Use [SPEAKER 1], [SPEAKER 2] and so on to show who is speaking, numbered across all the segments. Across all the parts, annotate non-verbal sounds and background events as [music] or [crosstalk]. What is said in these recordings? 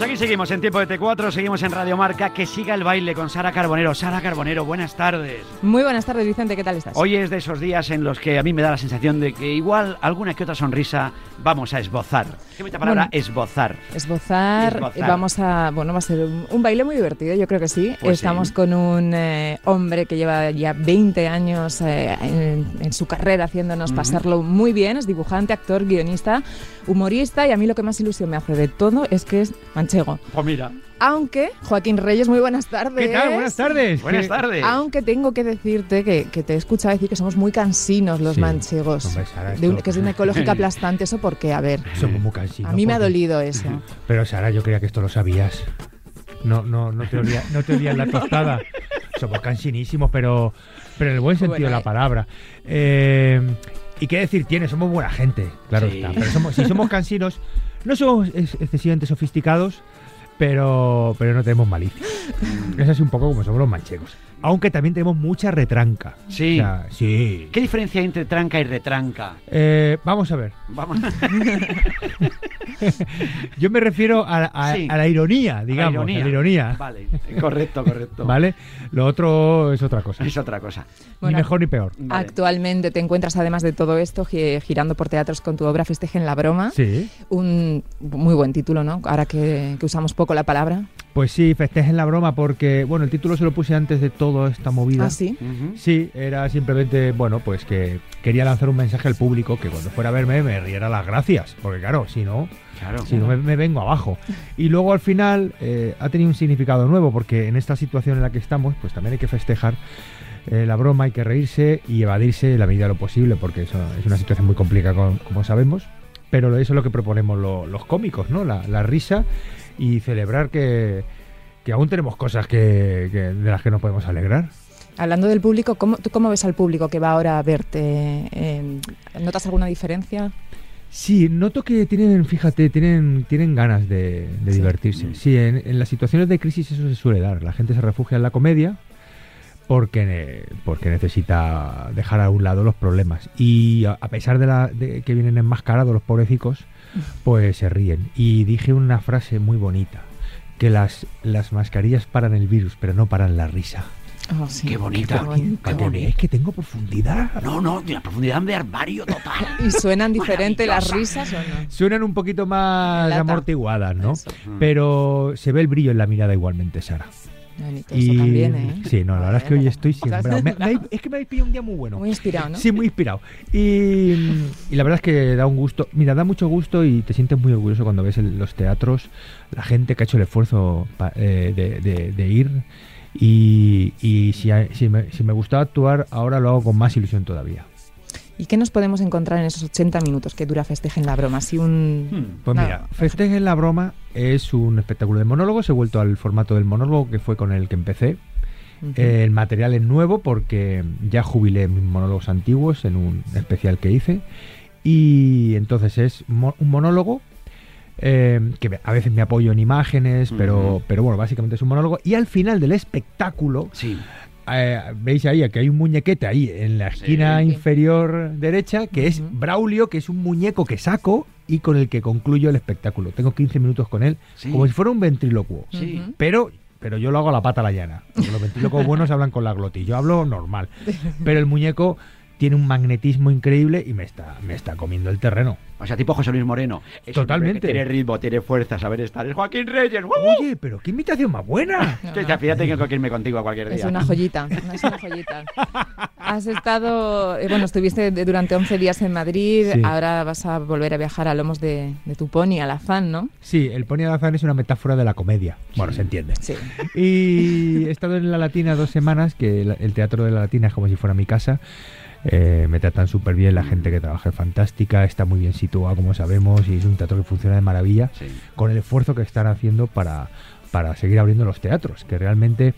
[SPEAKER 1] Pues aquí seguimos en Tiempo de T4, seguimos en Radio Marca. Que siga el baile con Sara Carbonero. Sara Carbonero, buenas tardes.
[SPEAKER 2] Muy buenas tardes, Vicente, ¿qué tal estás?
[SPEAKER 1] Hoy es de esos días en los que a mí me da la sensación de que igual alguna que otra sonrisa vamos a esbozar. ¿Qué bonita palabra?
[SPEAKER 2] Bueno.
[SPEAKER 1] esbozar.
[SPEAKER 2] Esbozar,
[SPEAKER 1] Esbozar.
[SPEAKER 2] vamos a, bueno, va a ser un, un baile muy divertido, yo creo que sí.
[SPEAKER 1] Pues
[SPEAKER 2] Estamos
[SPEAKER 1] sí.
[SPEAKER 2] con un eh, hombre que lleva ya 20 años eh, en, en su carrera haciéndonos
[SPEAKER 1] Ujú.
[SPEAKER 2] pasarlo muy bien. Es dibujante, actor, guionista, humorista y a mí lo que más ilusión me hace de todo es que es manchego.
[SPEAKER 1] Pues mira.
[SPEAKER 2] Aunque, Joaquín Reyes, muy buenas tardes.
[SPEAKER 3] ¿Qué tal? Buenas tardes.
[SPEAKER 1] Buenas
[SPEAKER 3] ¿Qué-
[SPEAKER 1] tardes.
[SPEAKER 2] Aunque tengo que decirte que, que te he escuchado decir que somos muy cansinos los
[SPEAKER 3] Sí.
[SPEAKER 2] manchegos.
[SPEAKER 3] Hombre, Sara,
[SPEAKER 2] De un- que es de una ecológica [laughs] aplastante, eso porque, a ver,
[SPEAKER 3] Somos muy cansinos.
[SPEAKER 2] a mí me ha dolido eso. [laughs]
[SPEAKER 3] Pero Sara, yo creía que esto lo sabías. No, no, no te olía, no te olía la [laughs] tostada. Somos cansinísimos, pero, pero en el buen sentido
[SPEAKER 2] Bueno,
[SPEAKER 3] de la
[SPEAKER 2] eh.
[SPEAKER 3] palabra. Eh, y qué decir tiene, somos buena gente, claro
[SPEAKER 1] Sí.
[SPEAKER 3] está. Pero somos, si somos cansinos, no somos ex- excesivamente sofisticados, pero, pero no tenemos malicia. Es así un poco como somos los manchegos. Aunque también tenemos mucha retranca.
[SPEAKER 1] Sí.
[SPEAKER 3] O sea, sí.
[SPEAKER 1] ¿Qué diferencia hay entre tranca y retranca?
[SPEAKER 3] Eh, vamos a ver.
[SPEAKER 1] Vamos. [laughs]
[SPEAKER 3] Yo me refiero a, a-
[SPEAKER 1] Sí.
[SPEAKER 3] a la ironía, digamos, a la ironía.
[SPEAKER 1] Vale, correcto, correcto.
[SPEAKER 3] ¿Vale? Lo otro es otra cosa.
[SPEAKER 1] Es otra cosa.
[SPEAKER 2] Bueno,
[SPEAKER 3] ni mejor ni peor.
[SPEAKER 1] Vale.
[SPEAKER 2] Actualmente te encuentras, además de todo esto, gi- girando por teatros con tu obra Festejen la Broma.
[SPEAKER 3] Sí.
[SPEAKER 2] Un muy buen título, ¿no? Ahora que, que usamos poco la palabra.
[SPEAKER 3] Pues sí, festejen la broma porque, bueno, el título se lo puse antes de toda esta movida.
[SPEAKER 2] Ah, sí.
[SPEAKER 3] Sí, era simplemente, bueno, pues que quería lanzar un mensaje al público que cuando fuera a verme me riera las gracias. Porque claro, si no,
[SPEAKER 1] Claro.
[SPEAKER 3] si no me, me vengo abajo. Y luego al final eh, ha tenido un significado nuevo porque en esta situación en la que estamos, pues también hay que festejar eh, la broma, hay que reírse y evadirse en la medida de lo posible porque eso es una situación muy complicada, como, como sabemos. Pero eso es lo que proponemos lo- los cómicos, ¿no? La, la risa y celebrar que, que aún tenemos cosas que, que- de las que nos podemos alegrar.
[SPEAKER 2] Hablando del público, ¿cómo, ¿tú cómo ves al público que va ahora a verte? Eh, ¿Notas alguna diferencia?
[SPEAKER 3] Sí, noto que tienen, fíjate, tienen, tienen ganas de, de
[SPEAKER 2] Sí.
[SPEAKER 3] divertirse. Sí, en, en las situaciones de crisis eso se suele dar. La gente se refugia en la comedia porque, ne- porque necesita dejar a un lado los problemas. Y a, a pesar de, la, de que vienen enmascarados los pobrecicos, pues se ríen. Y dije una frase muy bonita, que las, las mascarillas paran el virus, pero no paran la risa.
[SPEAKER 2] Oh, sí.
[SPEAKER 1] Qué bonita. Qué bonita.
[SPEAKER 3] Es que tengo profundidad.
[SPEAKER 1] No, no, de la profundidad de armario total. [laughs]
[SPEAKER 2] ¿Y suenan diferente las risas o no?
[SPEAKER 3] Suenan un poquito más
[SPEAKER 2] Lata.
[SPEAKER 3] amortiguadas, ¿no?
[SPEAKER 2] Eso.
[SPEAKER 3] Pero se ve el brillo en la mirada igualmente, Sara.
[SPEAKER 2] Bonito, eso también, ¿eh?
[SPEAKER 3] Sí, no, la verdad es que hoy estoy sembrado. Me- me es que me habéis pillado un día muy bueno.
[SPEAKER 2] Muy inspirado, ¿no?
[SPEAKER 3] Sí, muy inspirado. Y, y la verdad es que da un gusto. Mira, da mucho gusto y te sientes muy orgulloso cuando ves el- los teatros, la gente que ha hecho el esfuerzo pa- eh, de, de- de ir. Y, y si, si me, si me gustaba actuar, ahora lo hago con más ilusión todavía.
[SPEAKER 2] ¿Y qué nos podemos encontrar en esos 80 minutos que dura Festejen la Broma? Así un...
[SPEAKER 1] Hmm.
[SPEAKER 3] Pues
[SPEAKER 2] Nada.
[SPEAKER 3] mira, Festejen la broma es un espectáculo de monólogos. He vuelto al formato del monólogo que fue con el que empecé. Eh, el material es nuevo porque ya jubilé mis monólogos antiguos en un especial que hice. Y entonces es mo- un monólogo eh, que a veces me apoyo en imágenes, pero, pero bueno, básicamente es un monólogo. Y al final del espectáculo,
[SPEAKER 1] Sí.
[SPEAKER 3] Eh, veis ahí que hay un muñequete ahí en la esquina
[SPEAKER 2] Sí.
[SPEAKER 3] inferior derecha, que es. Braulio, que es un muñeco que saco y con el que concluyo el espectáculo. Tengo 15 minutos con él,
[SPEAKER 1] Sí.
[SPEAKER 3] como si fuera un ventrílocuo.
[SPEAKER 1] Sí.
[SPEAKER 2] Ujú.
[SPEAKER 3] Pero, pero yo lo hago a la pata a la llana. Los ventrílocos buenos hablan con la glotis. Yo hablo normal. [laughs] Pero el muñeco tiene un magnetismo increíble y me está, me está comiendo el terreno.
[SPEAKER 1] O sea, tipo José Luis Moreno. Es
[SPEAKER 3] Totalmente.
[SPEAKER 1] Tiene ritmo, tiene fuerza, saber estar. Es Joaquín Reyes. ¡Wow!
[SPEAKER 3] Oye, pero qué invitación más buena. [laughs]
[SPEAKER 2] No,
[SPEAKER 1] Que fíjate que tengo que irme contigo a cualquier día.
[SPEAKER 2] Es una joyita, es una joyita. Has estado, eh, bueno, estuviste durante 11 días en Madrid,
[SPEAKER 3] Sí.
[SPEAKER 2] ahora vas a volver a viajar a lomos de, de tu pony, al afán, ¿no?
[SPEAKER 3] Sí, el Pony Alazán es una metáfora de la comedia. Bueno, se entiende.
[SPEAKER 2] Sí.
[SPEAKER 3] Y he estado en la Latina dos semanas, que el teatro de la Latina es como si fuera mi casa. Eh, me tratan súper bien, la gente que trabaja es fantástica, está muy bien situado, como sabemos, y es un teatro que funciona de maravilla,
[SPEAKER 1] Sí.
[SPEAKER 3] con el esfuerzo que están haciendo para, para seguir abriendo los teatros, que realmente,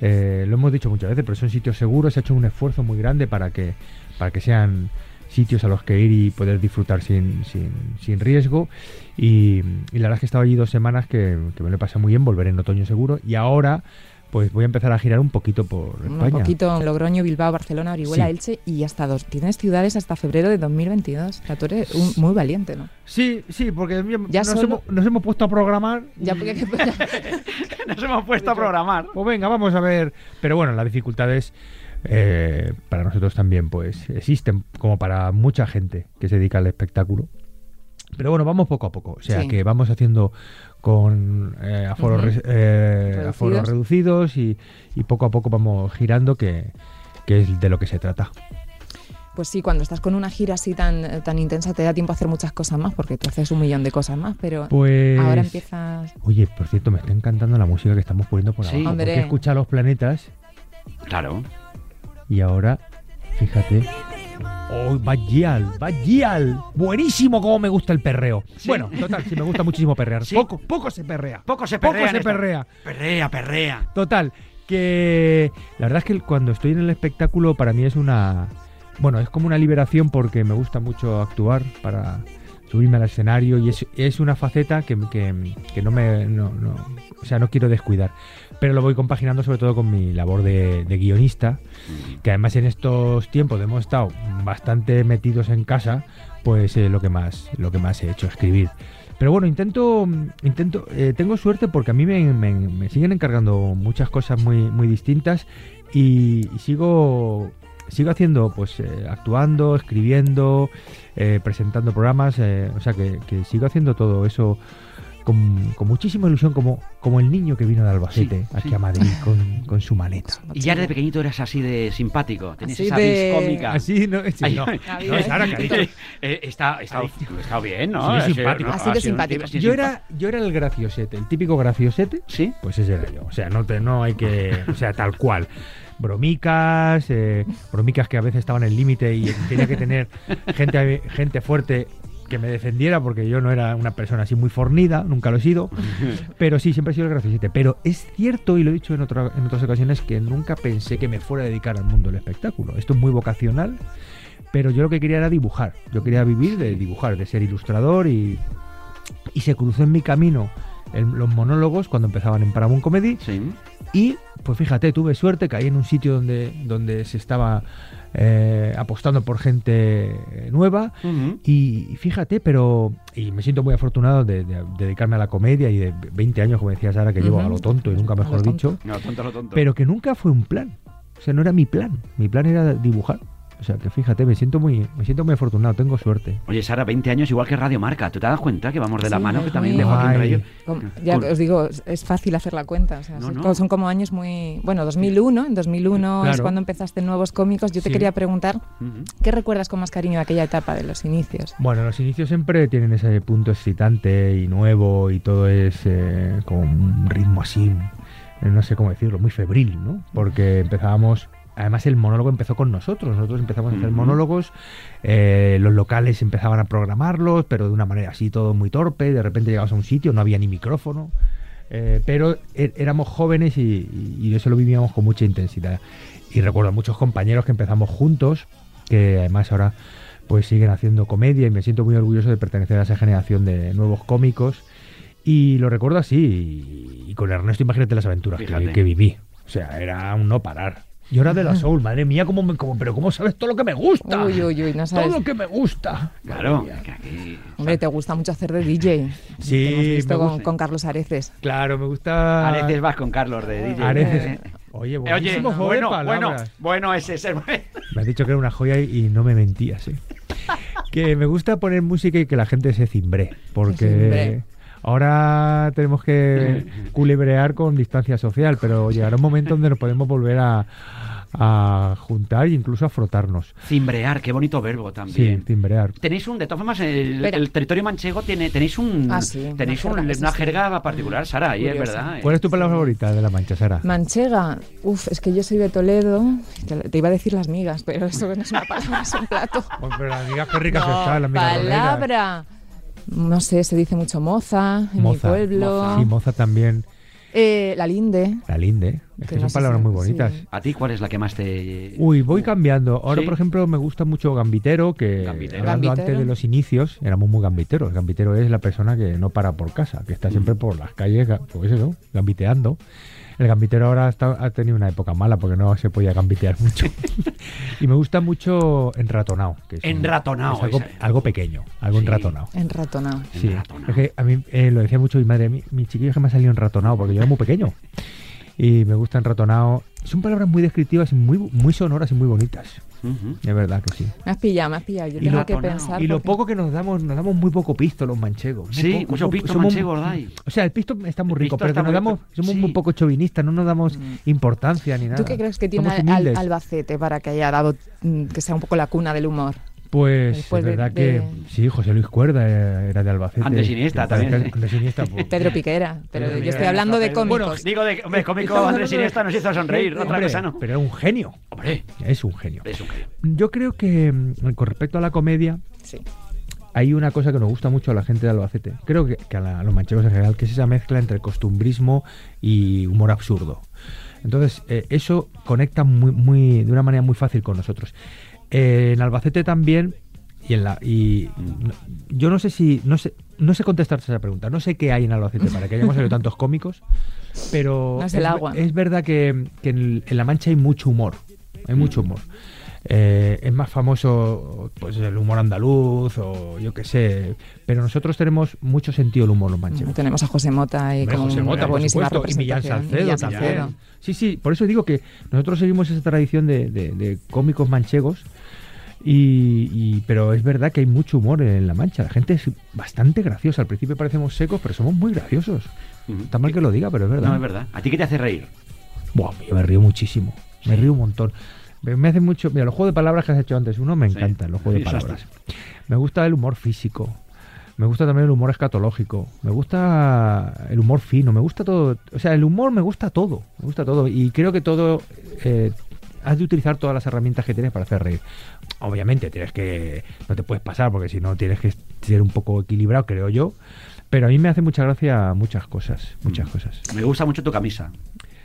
[SPEAKER 3] eh, lo hemos dicho muchas veces, pero son sitios seguros, se ha hecho un esfuerzo muy grande para que para que sean sitios a los que ir y poder disfrutar sin, sin, sin riesgo. Y, y la verdad es que he estado allí dos semanas que, que me lo he pasado muy bien, volveré en otoño seguro. Y ahora pues voy a empezar a girar un poquito por
[SPEAKER 2] Un
[SPEAKER 3] España.
[SPEAKER 2] poquito en Logroño, Bilbao, Barcelona, Orihuela,
[SPEAKER 3] Sí.
[SPEAKER 2] Elche y hasta dos. Tienes ciudades hasta febrero de 2022. O sea, tú eres un- muy valiente, ¿no?
[SPEAKER 3] Sí, sí, porque
[SPEAKER 2] Ya
[SPEAKER 3] nos,
[SPEAKER 2] solo-
[SPEAKER 3] hemos, nos hemos puesto a programar.
[SPEAKER 2] Ya porque [laughs]
[SPEAKER 1] Nos hemos puesto a programar.
[SPEAKER 3] Pues venga, vamos a ver. Pero bueno, las dificultades eh, para nosotros también pues existen, como para mucha gente que se dedica al espectáculo. Pero bueno, vamos poco a poco. O sea
[SPEAKER 2] Sí.
[SPEAKER 3] que vamos haciendo con eh, aforos, eh,
[SPEAKER 2] Reducidos.
[SPEAKER 3] aforos reducidos y, y poco a poco vamos girando, que, que es de lo que se trata.
[SPEAKER 2] Pues sí, cuando estás con una gira así tan, tan intensa te da tiempo a hacer muchas cosas más porque tú haces un millón de cosas más, pero
[SPEAKER 3] Pues.
[SPEAKER 2] ahora empiezas...
[SPEAKER 3] Oye, por cierto, me está encantando la música que estamos poniendo por
[SPEAKER 1] Sí.
[SPEAKER 3] abajo.
[SPEAKER 2] Hombre.
[SPEAKER 3] Porque escucha los planetas
[SPEAKER 1] Claro.
[SPEAKER 3] y ahora, fíjate. ¡Oh, Bagial! ¡Bagial! Buenísimo como me gusta el perreo.
[SPEAKER 1] Sí.
[SPEAKER 3] Bueno, total, sí me gusta muchísimo perrear.
[SPEAKER 1] Sí.
[SPEAKER 3] Poco, poco se perrea.
[SPEAKER 1] Poco se
[SPEAKER 3] Poco
[SPEAKER 1] perrea.
[SPEAKER 3] se
[SPEAKER 1] en esta-
[SPEAKER 3] perrea.
[SPEAKER 1] Perrea, perrea.
[SPEAKER 3] Total, que la verdad es que cuando estoy en el espectáculo para mí es una... Bueno, es como una liberación porque me gusta mucho actuar para subirme al escenario y es, es una faceta que, que- que no me... no- no- o sea, no quiero descuidar. Pero lo voy compaginando sobre todo con mi labor de, de guionista, que además en estos tiempos hemos estado bastante metidos en casa, pues eh, lo que más lo que más he hecho, escribir. Pero bueno, intento, intento, eh, tengo suerte porque a mí me, me- me siguen encargando muchas cosas muy, muy distintas y, y sigo, sigo haciendo, pues eh, actuando, escribiendo, eh, presentando programas, eh, o sea que, que sigo haciendo todo eso con, con muchísima ilusión, como, como el niño que vino de Albacete
[SPEAKER 1] Sí,
[SPEAKER 3] aquí
[SPEAKER 1] sí.
[SPEAKER 3] a Madrid [laughs] con, con su maleta.
[SPEAKER 1] Y ya desde pequeñito eras así de simpático. Tenías
[SPEAKER 2] Así
[SPEAKER 1] esa
[SPEAKER 2] de-
[SPEAKER 1] vis cómica.
[SPEAKER 3] Así, ¿no? Sí,
[SPEAKER 1] Ay,
[SPEAKER 3] no. ha dicho.
[SPEAKER 1] Eh, está, está, está bien, ¿no?
[SPEAKER 3] Sí,
[SPEAKER 1] Así,
[SPEAKER 3] simpático.
[SPEAKER 2] Así de simpático.
[SPEAKER 1] así
[SPEAKER 3] Yo era, yo era el graciosete, el típico graciosete.
[SPEAKER 1] ¿Sí?
[SPEAKER 3] Pues ese era yo. O sea, no, te, no hay que. O sea, tal cual. Bromicas, eh, bromicas que a veces estaban en el límite y tenía que tener gente, gente fuerte que me defendiera porque yo no era una persona así muy fornida, nunca lo he sido. Pero sí, siempre he sido el graciosete. Pero es cierto, y lo he dicho en, otra- en otras ocasiones, que nunca pensé que me fuera a dedicar al mundo del espectáculo. Esto es muy vocacional, pero yo lo que quería era dibujar. Yo quería vivir de dibujar, de ser ilustrador y, y se cruzó en mi camino el- los monólogos cuando empezaban en Paramount Comedy
[SPEAKER 1] Sí.
[SPEAKER 3] y pues fíjate, tuve suerte, caí en un sitio donde, donde se estaba eh, apostando por gente nueva y fíjate, pero y me siento muy afortunado de, de dedicarme a la comedia y de 20 años, como decía Sara, que llevo a lo tonto y nunca
[SPEAKER 2] A lo
[SPEAKER 3] mejor
[SPEAKER 2] tonto.
[SPEAKER 3] dicho,
[SPEAKER 1] No, tonto, lo tonto.
[SPEAKER 3] pero que nunca fue un plan. O sea, no era mi plan. Mi plan era dibujar. O sea, que fíjate, me siento muy me siento muy afortunado, tengo suerte.
[SPEAKER 1] Oye, Sara, 20 años igual que Radio Marca. ¿Tú te das cuenta que vamos de la mano? Que también de Joaquín.
[SPEAKER 2] Com- Ya os digo, es- fácil hacer la cuenta. o sea,
[SPEAKER 1] No,
[SPEAKER 2] son,
[SPEAKER 1] no.
[SPEAKER 2] co- son como años muy... Bueno, 2001, en 2001 es cuando empezaste Nuevos Cómicos. Yo te
[SPEAKER 3] Sí.
[SPEAKER 2] quería preguntar. ¿qué recuerdas con más cariño de aquella etapa de los inicios?
[SPEAKER 3] Bueno, los inicios siempre tienen ese punto excitante y nuevo y todo es eh, con un ritmo así, eh, no sé cómo decirlo, muy febril, ¿no? Porque empezábamos, además el monólogo empezó con nosotros, nosotros empezamos a hacer monólogos, eh, los locales empezaban a programarlos, pero de una manera así todo muy torpe, de repente llegabas a un sitio, no había ni micrófono. eh, pero é- éramos jóvenes y, eso lo vivíamos con mucha intensidad. Y recuerdo a muchos compañeros que empezamos juntos, que además ahora pues siguen haciendo comedia y me siento muy orgulloso de pertenecer a esa generación de nuevos cómicos. Y lo recuerdo así, y, con Ernesto imagínate las aventuras que, que viví. O sea, era un no parar. Yo era de la Soul, madre mía, cómo me, cómo- pero ¿cómo sabes todo lo que me gusta?
[SPEAKER 2] Uy, uy, uy, no sabes.
[SPEAKER 3] Todo lo que me gusta.
[SPEAKER 1] Claro.
[SPEAKER 2] Hombre, te gusta mucho hacer de DJ.
[SPEAKER 3] Sí,
[SPEAKER 2] hemos visto con, Carlos Areces.
[SPEAKER 3] Claro, me gusta.
[SPEAKER 1] Areces vas con Carlos de DJ.
[SPEAKER 3] Areces.
[SPEAKER 1] Eh, [laughs]
[SPEAKER 3] Oye,
[SPEAKER 1] Oye,
[SPEAKER 3] buenísimo juego de
[SPEAKER 1] bueno, bueno, bueno, ese es el... [laughs]
[SPEAKER 3] Me has dicho que era una joya y y no me mentías, ¿eh? [laughs] que me gusta poner música y que la gente se cimbre, porque
[SPEAKER 2] Se cimbre.
[SPEAKER 3] Ahora tenemos que [laughs] culebrear con distancia social, pero llegará un momento donde nos podemos volver a, a juntar e incluso a frotarnos.
[SPEAKER 1] Cimbrear, qué bonito verbo
[SPEAKER 3] Sí,
[SPEAKER 1] también.
[SPEAKER 3] cimbrear.
[SPEAKER 1] Tenéis un, de todas formas, el, territorio manchego tiene, tenéis un,
[SPEAKER 2] Ah, sí,
[SPEAKER 1] tenéis
[SPEAKER 2] una
[SPEAKER 1] un-
[SPEAKER 2] jerga,
[SPEAKER 1] una
[SPEAKER 2] sí, sí.
[SPEAKER 1] jerga particular, Sara, ahí es verdad. ¿eh?
[SPEAKER 3] ¿Cuál es tu palabra favorita de la mancha, Sara?
[SPEAKER 2] Manchega, uf, es que yo soy de Toledo. Te, te iba a decir las migas, pero eso no es una palabra, es un plato. [laughs]
[SPEAKER 3] Pero las amigas qué ricas
[SPEAKER 2] No,
[SPEAKER 3] están, las amigas roleras.
[SPEAKER 2] No sé, se dice mucho moza en
[SPEAKER 3] Moza.
[SPEAKER 2] mi pueblo.
[SPEAKER 3] Sí, moza también.
[SPEAKER 2] Eh, la linde.
[SPEAKER 3] La linde. Es
[SPEAKER 2] Que
[SPEAKER 3] que
[SPEAKER 2] no
[SPEAKER 3] son palabras
[SPEAKER 2] si-
[SPEAKER 3] muy bonitas.
[SPEAKER 2] sí.
[SPEAKER 1] ¿A ti cuál es la que más te...?
[SPEAKER 3] Uy, voy cambiando. Ahora,
[SPEAKER 1] ¿Sí?
[SPEAKER 3] por ejemplo, me gusta mucho Gambitero, que
[SPEAKER 1] Gambitero.
[SPEAKER 3] hablando
[SPEAKER 2] Gambitero.
[SPEAKER 3] antes de los inicios, éramos muy gambiteros. Gambitero es la persona que no para por casa, que está siempre por las calles, pues eso, gambiteando. El gambitero ahora está- ha tenido una época mala porque no se podía gambitear mucho. [laughs] y me gusta mucho enratonado. Que es un- es algo,
[SPEAKER 1] esa es.
[SPEAKER 3] algo pequeño, algo
[SPEAKER 1] Sí.
[SPEAKER 3] enratonado.
[SPEAKER 2] Enratonado.
[SPEAKER 3] Sí, es que a mí eh, lo decía mucho mi madre, mi, mi chiquillo es que me ha salido enratonado porque yo era muy pequeño. Y me gusta enratonado. Son palabras muy descriptivas y muy, muy sonoras y muy bonitas. De verdad que sí.
[SPEAKER 2] Me has pillado, me has pillado. Yo
[SPEAKER 3] Y
[SPEAKER 2] tengo
[SPEAKER 3] lo-
[SPEAKER 2] que pensar.
[SPEAKER 3] Y lo
[SPEAKER 2] porque-
[SPEAKER 3] poco que nos damos, nos damos muy poco pisto los manchegos.
[SPEAKER 1] Sí,
[SPEAKER 3] poco,
[SPEAKER 1] mucho pisto
[SPEAKER 3] somos-
[SPEAKER 1] manchego, ¿verdad?
[SPEAKER 3] O sea, el pisto está muy rico, pero que nos damos, somos
[SPEAKER 1] sí.
[SPEAKER 3] muy poco chauvinistas, no nos damos importancia ni nada.
[SPEAKER 2] ¿Tú qué crees que tiene Al-. Albacete para que haya dado, mm, que sea un poco la cuna del humor?
[SPEAKER 3] Pues
[SPEAKER 2] Después
[SPEAKER 3] es verdad
[SPEAKER 2] de-
[SPEAKER 3] que sí, José Luis Cuerda era era de Albacete.
[SPEAKER 1] Andrés Iniesta también.
[SPEAKER 3] Andrés Iniesta, pues, [laughs]
[SPEAKER 2] Pedro Piquera, pero
[SPEAKER 3] Pedro
[SPEAKER 2] yo estoy hablando de
[SPEAKER 1] Bueno,
[SPEAKER 2] cómicos.
[SPEAKER 1] digo de hombre, cómico Andrés Iniesta nos hizo sonreír,
[SPEAKER 3] Sí,
[SPEAKER 1] otra
[SPEAKER 3] hombre,
[SPEAKER 1] cosa no.
[SPEAKER 3] Pero era un genio.
[SPEAKER 1] Hombre,
[SPEAKER 3] Es un genio.
[SPEAKER 1] es un genio.
[SPEAKER 3] Yo creo que mm, con respecto a la comedia,
[SPEAKER 2] Sí.
[SPEAKER 3] hay una cosa que nos gusta mucho a la gente de Albacete. Creo que, que a, la- a los manchegos en general, que es esa mezcla entre costumbrismo y humor absurdo. Entonces, eh, eso conecta muy, muy, de una manera muy fácil con nosotros. Eh, en Albacete también, y en la. Y no- yo no sé si. No sé, no sé contestarte esa pregunta. No sé qué hay en Albacete para que hayamos salido [laughs] tantos cómicos. Pero
[SPEAKER 2] No es el agua.
[SPEAKER 3] es verdad que, que en, en La Mancha hay mucho humor. Hay mucho humor. Eh, es más famoso pues el humor andaluz o yo qué sé. Pero nosotros tenemos mucho sentido el humor los manchegos.
[SPEAKER 2] Tenemos a José Mota y
[SPEAKER 3] Hombre,
[SPEAKER 2] como
[SPEAKER 3] José Mota,
[SPEAKER 2] buenísima
[SPEAKER 3] supuesto, y Millán. Salcedo
[SPEAKER 2] Millán. Salcedo.
[SPEAKER 3] Sí, sí, por eso digo que nosotros seguimos esa tradición de, de- de cómicos manchegos. Y, y- pero es verdad que hay mucho humor en La Mancha. La gente es bastante graciosa. Al principio parecemos secos, pero somos muy graciosos. Está mal que lo diga, pero es verdad.
[SPEAKER 1] No, es verdad. ¿A ti qué te hace reír?
[SPEAKER 3] Buah, yo me río muchísimo. Me río un montón. Me, me hace mucho. Mira, los juegos de palabras que has hecho antes, uno me
[SPEAKER 1] Sí.
[SPEAKER 3] encantan, los juegos de palabras. Me gusta el humor físico. Me gusta también el humor escatológico. Me gusta el humor fino. Me gusta todo. O sea, el humor me gusta todo. Me gusta todo. Y creo que todo. eh, has de utilizar todas las herramientas que tienes para hacer reír. Obviamente, tienes que. No te puedes pasar porque si no tienes que ser un poco equilibrado, creo yo. Pero a mí me hace mucha gracia muchas cosas. Muchas cosas.
[SPEAKER 1] Me gusta mucho tu camisa.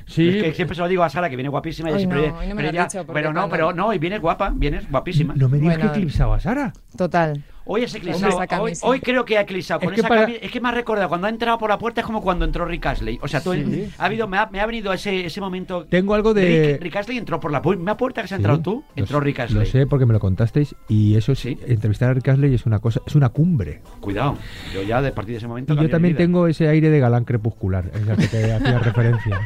[SPEAKER 3] Sí,
[SPEAKER 1] Es que siempre se lo digo a Sara que viene guapísima y
[SPEAKER 2] Hoy
[SPEAKER 1] siempre
[SPEAKER 2] no,
[SPEAKER 1] viene-
[SPEAKER 2] hoy no me
[SPEAKER 1] pero ella-
[SPEAKER 2] dicho,
[SPEAKER 1] no,
[SPEAKER 2] cuando-
[SPEAKER 1] pero no, y vienes guapa, vienes guapísima.
[SPEAKER 3] no me digas
[SPEAKER 2] Bueno,
[SPEAKER 3] que eclipsaba a Sara.
[SPEAKER 2] Total.
[SPEAKER 1] Hoy es eclipsado. Hoy, creo que ha eclipsado
[SPEAKER 3] Es
[SPEAKER 1] con
[SPEAKER 3] que
[SPEAKER 1] esa
[SPEAKER 3] para-.
[SPEAKER 1] Es que me ha recordado cuando ha entrado por la puerta es como cuando entró Rick Astley. O sea, tú,
[SPEAKER 3] Sí.
[SPEAKER 1] ha habido, me ha, me ha venido ese, ese momento.
[SPEAKER 3] Tengo algo de-
[SPEAKER 1] Rick, Rick Astley entró por la pu- misma puerta que se has
[SPEAKER 3] Sí,
[SPEAKER 1] entrado tú.
[SPEAKER 3] lo
[SPEAKER 1] Entró
[SPEAKER 3] sé-
[SPEAKER 1] Rick Astley.
[SPEAKER 3] Lo sé porque me lo contasteis y eso
[SPEAKER 1] Sí.
[SPEAKER 3] sí, entrevistar a Rick Astley es una cosa, es una cumbre.
[SPEAKER 1] Cuidado. Yo ya de partir de ese momento.
[SPEAKER 3] Y yo también tengo ese aire de galán crepuscular, es al que te hacía [laughs] referencia.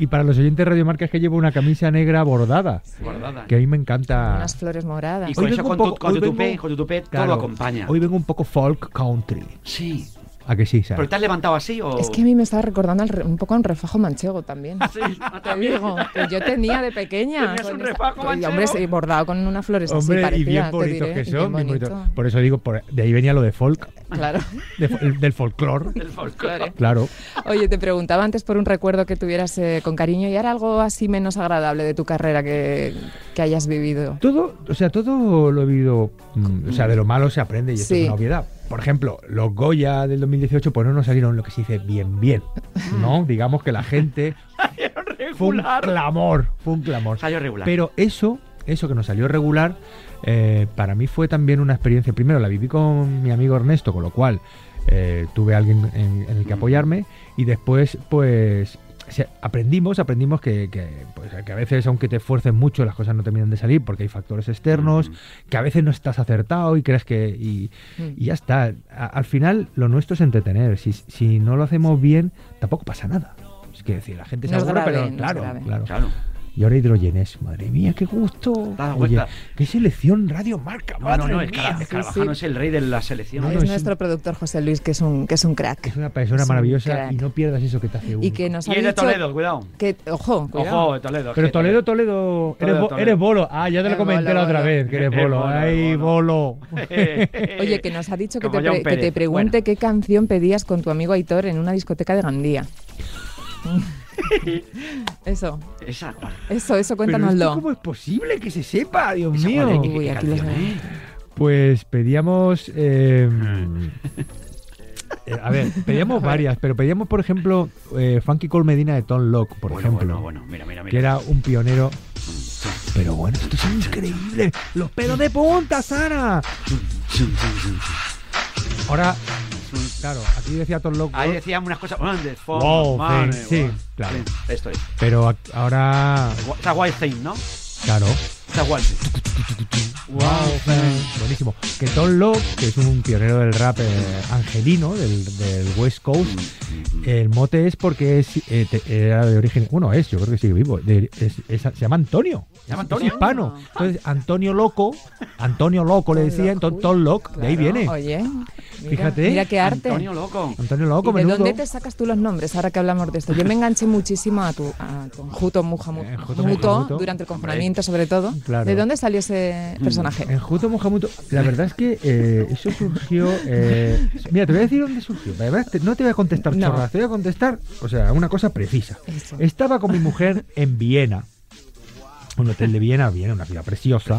[SPEAKER 3] Y para los oyentes de Radio Marca es que llevo una camisa negra bordada,
[SPEAKER 1] Guardada.
[SPEAKER 3] que a mí me encanta.
[SPEAKER 2] Unas flores moradas.
[SPEAKER 1] Y con
[SPEAKER 3] Hoy
[SPEAKER 1] eso,
[SPEAKER 3] vengo
[SPEAKER 1] con
[SPEAKER 3] un
[SPEAKER 1] tu,
[SPEAKER 3] poco-
[SPEAKER 1] con tu tupé,
[SPEAKER 3] vengo-
[SPEAKER 1] con tu tupé,
[SPEAKER 3] Claro,
[SPEAKER 1] todo acompaña.
[SPEAKER 3] Hoy vengo un poco folk country.
[SPEAKER 1] Sí.
[SPEAKER 3] ¿A que sí, Sara?
[SPEAKER 1] ¿Pero te has levantado así o...?
[SPEAKER 2] Es que a mí me estaba recordando al re- un poco a un refajo manchego también. [laughs]
[SPEAKER 1] Ah, sí, [laughs]
[SPEAKER 2] Te digo, que yo tenía de pequeña.
[SPEAKER 1] ¿Tenías un refajo
[SPEAKER 2] y,
[SPEAKER 1] manchego?
[SPEAKER 2] hombre, sí, bordado con unas flores
[SPEAKER 3] Hombre,
[SPEAKER 2] así
[SPEAKER 3] y
[SPEAKER 2] parecidas,
[SPEAKER 3] bien bonitos
[SPEAKER 2] diré,
[SPEAKER 3] que
[SPEAKER 2] y
[SPEAKER 3] son,
[SPEAKER 2] bien bonito.
[SPEAKER 3] Por eso digo, por- de ahí venía lo de folk,
[SPEAKER 2] Claro.
[SPEAKER 3] de del folclore. [laughs]
[SPEAKER 1] El folclore.
[SPEAKER 3] Claro.
[SPEAKER 2] Oye, te preguntaba antes por un recuerdo que tuvieras eh, con cariño y ahora algo así menos agradable de tu carrera que, que hayas vivido.
[SPEAKER 3] Todo, o sea, todo lo he vivido, mm, o sea, de lo malo se aprende y esto
[SPEAKER 2] Sí.
[SPEAKER 3] es una obviedad. Por ejemplo, los Goya del 2018 pues no nos salieron lo que se dice bien bien, ¿no? [laughs] Digamos que la gente fue un clamor, fue un clamor.
[SPEAKER 1] Salió regular.
[SPEAKER 3] Pero eso, eso que nos salió regular, eh, para mí fue también una experiencia. Primero la viví con mi amigo Ernesto, con lo cual eh, tuve alguien en, en el que apoyarme y después, pues aprendimos, aprendimos que, que, pues, que a veces, aunque te esfuerces mucho, las cosas no terminan de salir porque hay factores externos, que a veces no estás acertado y crees que... Y,
[SPEAKER 2] Mm.
[SPEAKER 3] y ya está. A- al final, lo nuestro es entretener. Si, si no lo hacemos bien, tampoco pasa nada. Es que decir, la gente se aburre,
[SPEAKER 2] grave,
[SPEAKER 3] pero claro. Claro. Y ahora hidrogenes, madre mía, qué gusto.
[SPEAKER 1] ¿Te has dado
[SPEAKER 3] Oye, qué selección Radio Marca,
[SPEAKER 1] No,
[SPEAKER 3] madre
[SPEAKER 1] no, no, es
[SPEAKER 3] mía.
[SPEAKER 2] Sí.
[SPEAKER 1] es el rey de la selección.
[SPEAKER 3] No,
[SPEAKER 2] es
[SPEAKER 3] no, es
[SPEAKER 2] nuestro productor José Luis, que es un, que es un crack.
[SPEAKER 3] Es una persona
[SPEAKER 2] Es
[SPEAKER 3] maravillosa
[SPEAKER 2] crack.
[SPEAKER 3] y no pierdas eso que te hace único.
[SPEAKER 2] Y que nos
[SPEAKER 1] Y
[SPEAKER 2] ha
[SPEAKER 1] es de
[SPEAKER 2] dicho
[SPEAKER 1] Toledo, cuidado.
[SPEAKER 2] que, ojo, cuidado.
[SPEAKER 1] Ojo, de Toledo.
[SPEAKER 3] Pero Toledo, Toledo, eres,
[SPEAKER 1] Toledo,
[SPEAKER 3] bo-
[SPEAKER 1] Toledo.
[SPEAKER 3] eres bolo. Ah, ya te lo comenté
[SPEAKER 2] bolo,
[SPEAKER 3] la otra
[SPEAKER 2] bolo.
[SPEAKER 3] vez, que eres
[SPEAKER 1] Es
[SPEAKER 3] bolo.
[SPEAKER 1] bolo,
[SPEAKER 3] Ay,
[SPEAKER 1] bolo. [laughs]
[SPEAKER 2] Oye, que nos ha dicho que te,
[SPEAKER 1] John
[SPEAKER 2] pre- que te
[SPEAKER 1] Pérez.
[SPEAKER 2] pregunte
[SPEAKER 1] Bueno.
[SPEAKER 2] qué canción pedías con tu amigo Aitor en una discoteca de Gandía. [laughs] [laughs] eso, eso, eso,
[SPEAKER 3] esto
[SPEAKER 2] cuéntanoslo.
[SPEAKER 3] ¿Cómo es posible que se sepa, Dios
[SPEAKER 1] Esa,
[SPEAKER 3] mío?
[SPEAKER 1] ¿cuál es? ¿Qué- qué
[SPEAKER 2] Uy, aquí lo
[SPEAKER 1] canción,
[SPEAKER 2] sé.
[SPEAKER 1] eh?
[SPEAKER 3] Pues pedíamos. eh, eh, a ver, [laughs] pedíamos varias, pero pedíamos, por ejemplo, eh, Funky Cole Medina de Tom Locke, por
[SPEAKER 1] Bueno,
[SPEAKER 3] ejemplo.
[SPEAKER 1] bueno, bueno, mira, mira, mira.
[SPEAKER 3] Que era un pionero. Pero bueno, esto es increíble. Los pelos de punta, Sara. Ahora, claro, aquí decía Tom Locke.
[SPEAKER 1] Ahí decíamos unas cosas. Wonderful,
[SPEAKER 3] Wow,
[SPEAKER 1] money,
[SPEAKER 3] sí,
[SPEAKER 1] wow.
[SPEAKER 3] claro.
[SPEAKER 1] Sí, Esto es.
[SPEAKER 3] Pero ahora,
[SPEAKER 1] Esa Wild Thing, ¿no?
[SPEAKER 3] claro.
[SPEAKER 1] Wild Thing.
[SPEAKER 3] Wow, buenísimo. Que Tom Locke, que es un pionero del rap eh, angelino del, del West Coast, el mote es porque es, eh, te- era de origen, bueno, es, yo creo que sigue vivo, de- es- es- se llama Antonio.
[SPEAKER 1] ¿Se llama
[SPEAKER 3] Es
[SPEAKER 1] Antonio?
[SPEAKER 3] hispano. Entonces, Antonio Loco, Antonio Loco le decían,
[SPEAKER 2] Loco.
[SPEAKER 3] Tom, Locke, de ahí
[SPEAKER 2] Claro,
[SPEAKER 3] viene.
[SPEAKER 2] Oye, mira,
[SPEAKER 3] Fíjate.
[SPEAKER 2] Mira qué arte.
[SPEAKER 1] Antonio Loco.
[SPEAKER 3] Antonio Loco,
[SPEAKER 2] ¿Y de
[SPEAKER 3] menudo.
[SPEAKER 2] dónde te sacas tú los nombres ahora que hablamos de esto? Yo me enganché muchísimo a tu, a tu Enjuto Muhammad
[SPEAKER 3] Eh,
[SPEAKER 2] Muto,
[SPEAKER 3] Muhamuto.
[SPEAKER 2] durante el confinamiento sobre todo.
[SPEAKER 3] Claro.
[SPEAKER 2] ¿De dónde salió ese personaje?
[SPEAKER 3] En Juto Mohamuto, la verdad es que eh, eso surgió. eh, mira, te voy a decir dónde surgió. No te voy a contestar
[SPEAKER 2] No.
[SPEAKER 3] chorras, te voy a contestar, o sea, una cosa precisa.
[SPEAKER 2] Eso.
[SPEAKER 3] Estaba con mi mujer en Viena, un hotel de Viena, Viena, una ciudad preciosa.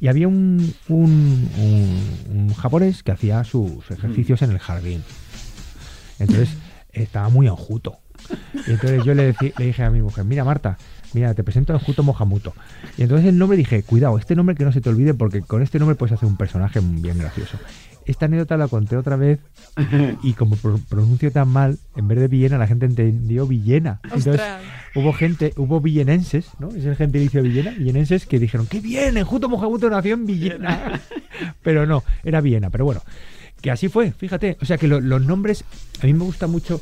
[SPEAKER 3] Y había un, un, un- un japonés que hacía sus ejercicios en el jardín. Entonces estaba muy enjuto. Y entonces yo le, decí- le dije a mi mujer, mira Marta, mira, te presento a Enjuto Mohamuto. Y entonces el nombre dije, cuidado, este nombre que no se te olvide porque con este nombre puedes hacer un personaje bien gracioso. Esta anécdota la conté otra vez y como pro- pronuncio tan mal, en vez de Villena la gente entendió Villena. Entonces
[SPEAKER 2] Ostras.
[SPEAKER 3] hubo gente, hubo villenenses, ¿no? Es el gentilicio de Villena, villenenses que dijeron, ¡qué bien! Enjuto Mohamuto nació en Villena. [laughs] pero no, era Viena, pero bueno. Que así fue, fíjate. O sea que lo- los nombres, a mí me gusta mucho,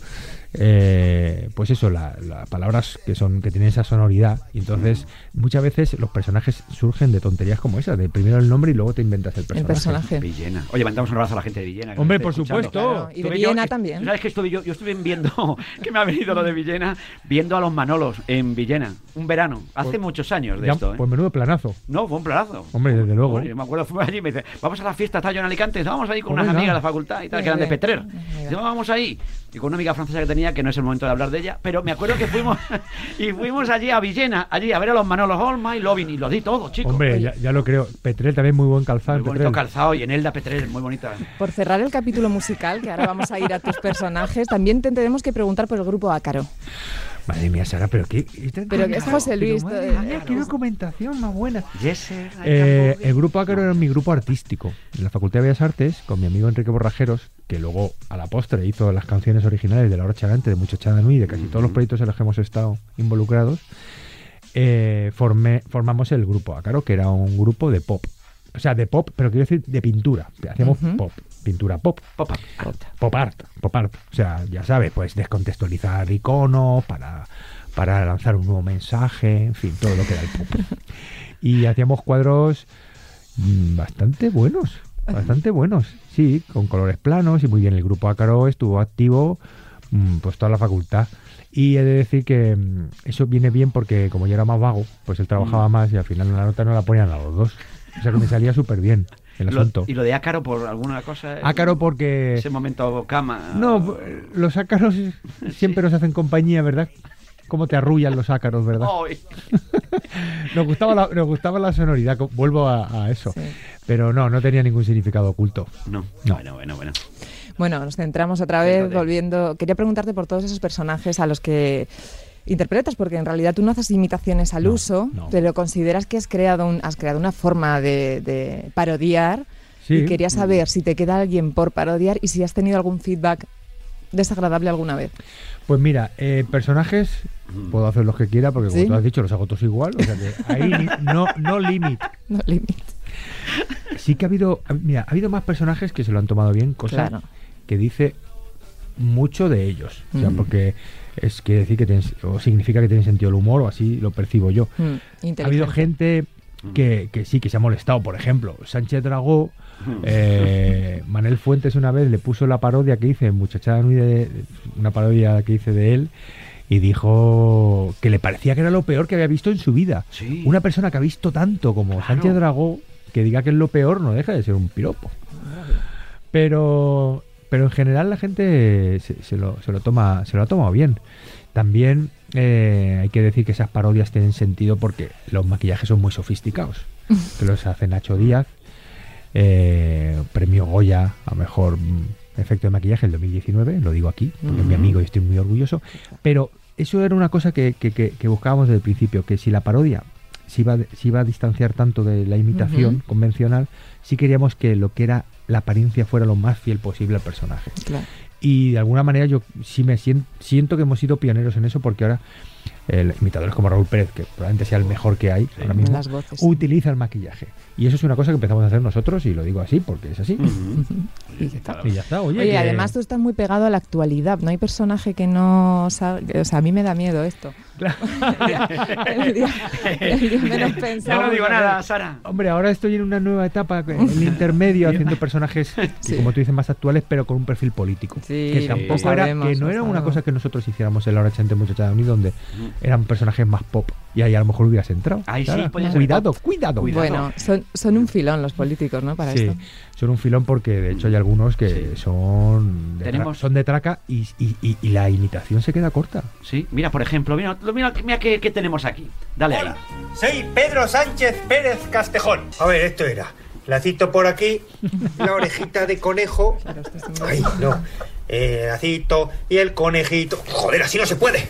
[SPEAKER 3] eh, pues eso, la- las palabras que son que tienen esa sonoridad. Y entonces, muchas veces los personajes surgen de tonterías como esas, de primero el nombre y luego te inventas el personaje.
[SPEAKER 2] El personaje.
[SPEAKER 1] Villena. Oye, mandamos un abrazo a la gente de Villena.
[SPEAKER 3] Hombre, por
[SPEAKER 1] escuchando.
[SPEAKER 3] supuesto.
[SPEAKER 2] Claro, y de
[SPEAKER 1] Estuve yo-
[SPEAKER 2] también.
[SPEAKER 1] ¿tú ¿Sabes que estuve yo? Yo estuve viendo, [laughs] que me ha venido lo de Villena, viendo a los Manolos en Villena, un verano, hace
[SPEAKER 3] Pues-
[SPEAKER 1] muchos años de
[SPEAKER 3] Ya,
[SPEAKER 1] esto. ¿eh?
[SPEAKER 3] Pues menudo planazo.
[SPEAKER 1] No, fue un planazo.
[SPEAKER 3] Hombre, desde luego.
[SPEAKER 1] Hombre, yo me acuerdo, fuimos allí y me dice, vamos a la fiesta, está yo en Alicante, vamos ahí con unas amigas de la facultad y tal, que eran de Petrer. Dice, vamos ahí. Y con una amiga francesa que tenía, que no es el momento de hablar de ella, pero me acuerdo que fuimos [laughs] y fuimos allí a Villena, allí a ver a los Manolos Olma y Lovin, y los di todos, chicos.
[SPEAKER 3] Hombre, ya, ya lo creo. Petrel también muy buen calzado.
[SPEAKER 1] Muy
[SPEAKER 3] Petrel.
[SPEAKER 1] bonito calzado y en Elda Petrer, muy bonita.
[SPEAKER 2] Por cerrar el capítulo musical, que ahora vamos a ir a tus personajes, también te tenemos que preguntar por el grupo Ácaro.
[SPEAKER 3] Madre mía, Sara, pero qué.
[SPEAKER 2] Pero que es José Luis,
[SPEAKER 3] Pero madre
[SPEAKER 2] eh,
[SPEAKER 3] mía, qué documentación más buena. Eh, el grupo Ácaro era mi grupo artístico. En la Facultad de Bellas Artes, con mi amigo Enrique Borrajeros, que luego a la postre hizo las canciones originales de La Hora Chagante, de Mucho Chadanui, de casi todos los proyectos en los que hemos estado involucrados, eh, formé- formamos el grupo Ácaro, que era un grupo de pop. O sea, de pop, pero quiero decir de pintura. Hacíamos pop, pintura pop.
[SPEAKER 1] Pop up.
[SPEAKER 3] Pop art, pop art. O sea, ya sabes, pues descontextualizar iconos para, para lanzar un nuevo mensaje, en fin, todo lo que era el pop. Y hacíamos cuadros mm, bastante buenos, bastante buenos. Sí, con colores planos y muy bien. El grupo Ácaro estuvo activo mm, pues toda la facultad. Y he de decir que mm, eso viene bien porque como yo era más vago, pues él trabajaba más y al final la nota no la ponían a los dos. O sea que me salía súper bien el
[SPEAKER 1] Lo-
[SPEAKER 3] asunto.
[SPEAKER 1] y lo de Ácaro por alguna cosa.
[SPEAKER 3] Ácaro porque...
[SPEAKER 1] Ese momento cama.
[SPEAKER 3] No, los ácaros [laughs] siempre nos hacen compañía, ¿verdad? Cómo te arrullan los ácaros, ¿verdad?
[SPEAKER 1] Ay. [laughs]
[SPEAKER 3] Nos gustaba la, nos gustaba la sonoridad, vuelvo a, a eso.
[SPEAKER 2] Sí.
[SPEAKER 3] Pero no, no tenía ningún significado oculto.
[SPEAKER 1] No.
[SPEAKER 3] No.
[SPEAKER 1] Bueno, bueno, bueno.
[SPEAKER 2] Bueno, nos centramos otra vez, volviendo. Quería preguntarte por todos esos personajes a los que interpretas, porque en realidad tú no haces imitaciones al
[SPEAKER 3] No,
[SPEAKER 2] uso,
[SPEAKER 3] no.
[SPEAKER 2] pero consideras que has creado, un, has creado una forma de, de parodiar.
[SPEAKER 3] Sí.
[SPEAKER 2] Y quería saber si te queda alguien por parodiar y si has tenido algún feedback desagradable alguna vez.
[SPEAKER 3] Pues mira, eh, personajes puedo hacer los que quiera porque como
[SPEAKER 2] ¿Sí?
[SPEAKER 3] tú has dicho los hago todos igual, o sea que ahí no no limit. [laughs]
[SPEAKER 2] No.
[SPEAKER 3] Sí que ha habido, mira, ha habido más personajes que se lo han tomado bien, cosa
[SPEAKER 2] Claro.
[SPEAKER 3] que dice mucho de ellos, o sea,
[SPEAKER 2] Mm.
[SPEAKER 3] porque es quiere decir que tienen, o significa que tienen sentido del humor o así lo percibo yo.
[SPEAKER 2] Mm,
[SPEAKER 3] Ha habido gente que, que sí, que se ha molestado. Por ejemplo, Sánchez Dragó, eh, Manel Fuentes una vez le puso la parodia que hice, Muchachada Nui, de, una parodia que hice de él, y dijo que le parecía que era lo peor que había visto en su vida.
[SPEAKER 1] Sí.
[SPEAKER 3] Una persona que ha visto tanto como
[SPEAKER 1] Claro.
[SPEAKER 3] Sánchez Dragó, que diga que es lo peor, no deja de ser un piropo. Pero, pero en general la gente se, se lo, se lo toma, se lo ha tomado bien. También eh, hay que decir que esas parodias tienen sentido porque los maquillajes son muy sofisticados. [laughs] que los hace Nacho Díaz, eh, premio Goya a mejor mm, efecto de maquillaje el 2019, lo digo aquí, porque es mi amigo y estoy muy orgulloso, pero eso era una cosa que, que- que- que buscábamos desde el principio, que si la parodia se iba, se iba a distanciar tanto de la imitación convencional, sí queríamos que lo que era la apariencia fuera lo más fiel posible al personaje.
[SPEAKER 2] Claro.
[SPEAKER 3] Y de alguna manera yo sí me sien- siento que hemos sido pioneros en eso porque ahora el imitadores como Raúl Pérez, que probablemente sea el mejor que hay ahora mismo,
[SPEAKER 2] Las voces.
[SPEAKER 3] utiliza el maquillaje. Y eso es una cosa que empezamos a hacer nosotros y lo digo así porque es así. [laughs]
[SPEAKER 2] Y ya está.
[SPEAKER 3] Y ya está, oye.
[SPEAKER 2] Oye,
[SPEAKER 3] que-
[SPEAKER 2] además tú estás muy pegado a la actualidad. No hay personaje que no salga. O sea, a mí me da miedo esto. El, día, el día menos
[SPEAKER 1] Ya
[SPEAKER 2] pensado.
[SPEAKER 1] no digo nada, Sara.
[SPEAKER 3] Hombre, ahora estoy en una nueva etapa, en el [laughs] intermedio, haciendo personajes,
[SPEAKER 2] Sí.
[SPEAKER 3] como tú dices, más actuales, pero con un perfil político.
[SPEAKER 2] Sí,
[SPEAKER 3] que tampoco era, que no era una cosa que nosotros hiciéramos en la hora 80 muchacha de Unido, donde eran personajes más pop. Y ahí a lo mejor hubieras entrado.
[SPEAKER 1] Ahí sí,
[SPEAKER 3] cuidado, cuidado,
[SPEAKER 1] Cuidado.
[SPEAKER 2] Bueno, son, son un filón los políticos, ¿no? Para
[SPEAKER 3] sí,
[SPEAKER 2] esto.
[SPEAKER 3] Son un filón porque de hecho hay algunos que
[SPEAKER 1] Sí.
[SPEAKER 3] son, de
[SPEAKER 1] Tenemos-
[SPEAKER 3] son de traca y, y- y- y la imitación se queda corta.
[SPEAKER 1] Sí, mira, por ejemplo, mira, mira, mira qué, qué tenemos aquí. Dale ahí.
[SPEAKER 4] Hola, soy Pedro Sánchez Pérez Castejón. A ver, esto era. Lacito por aquí, la orejita de conejo. Ay, no. El lacito y el conejito. Joder, así no se puede.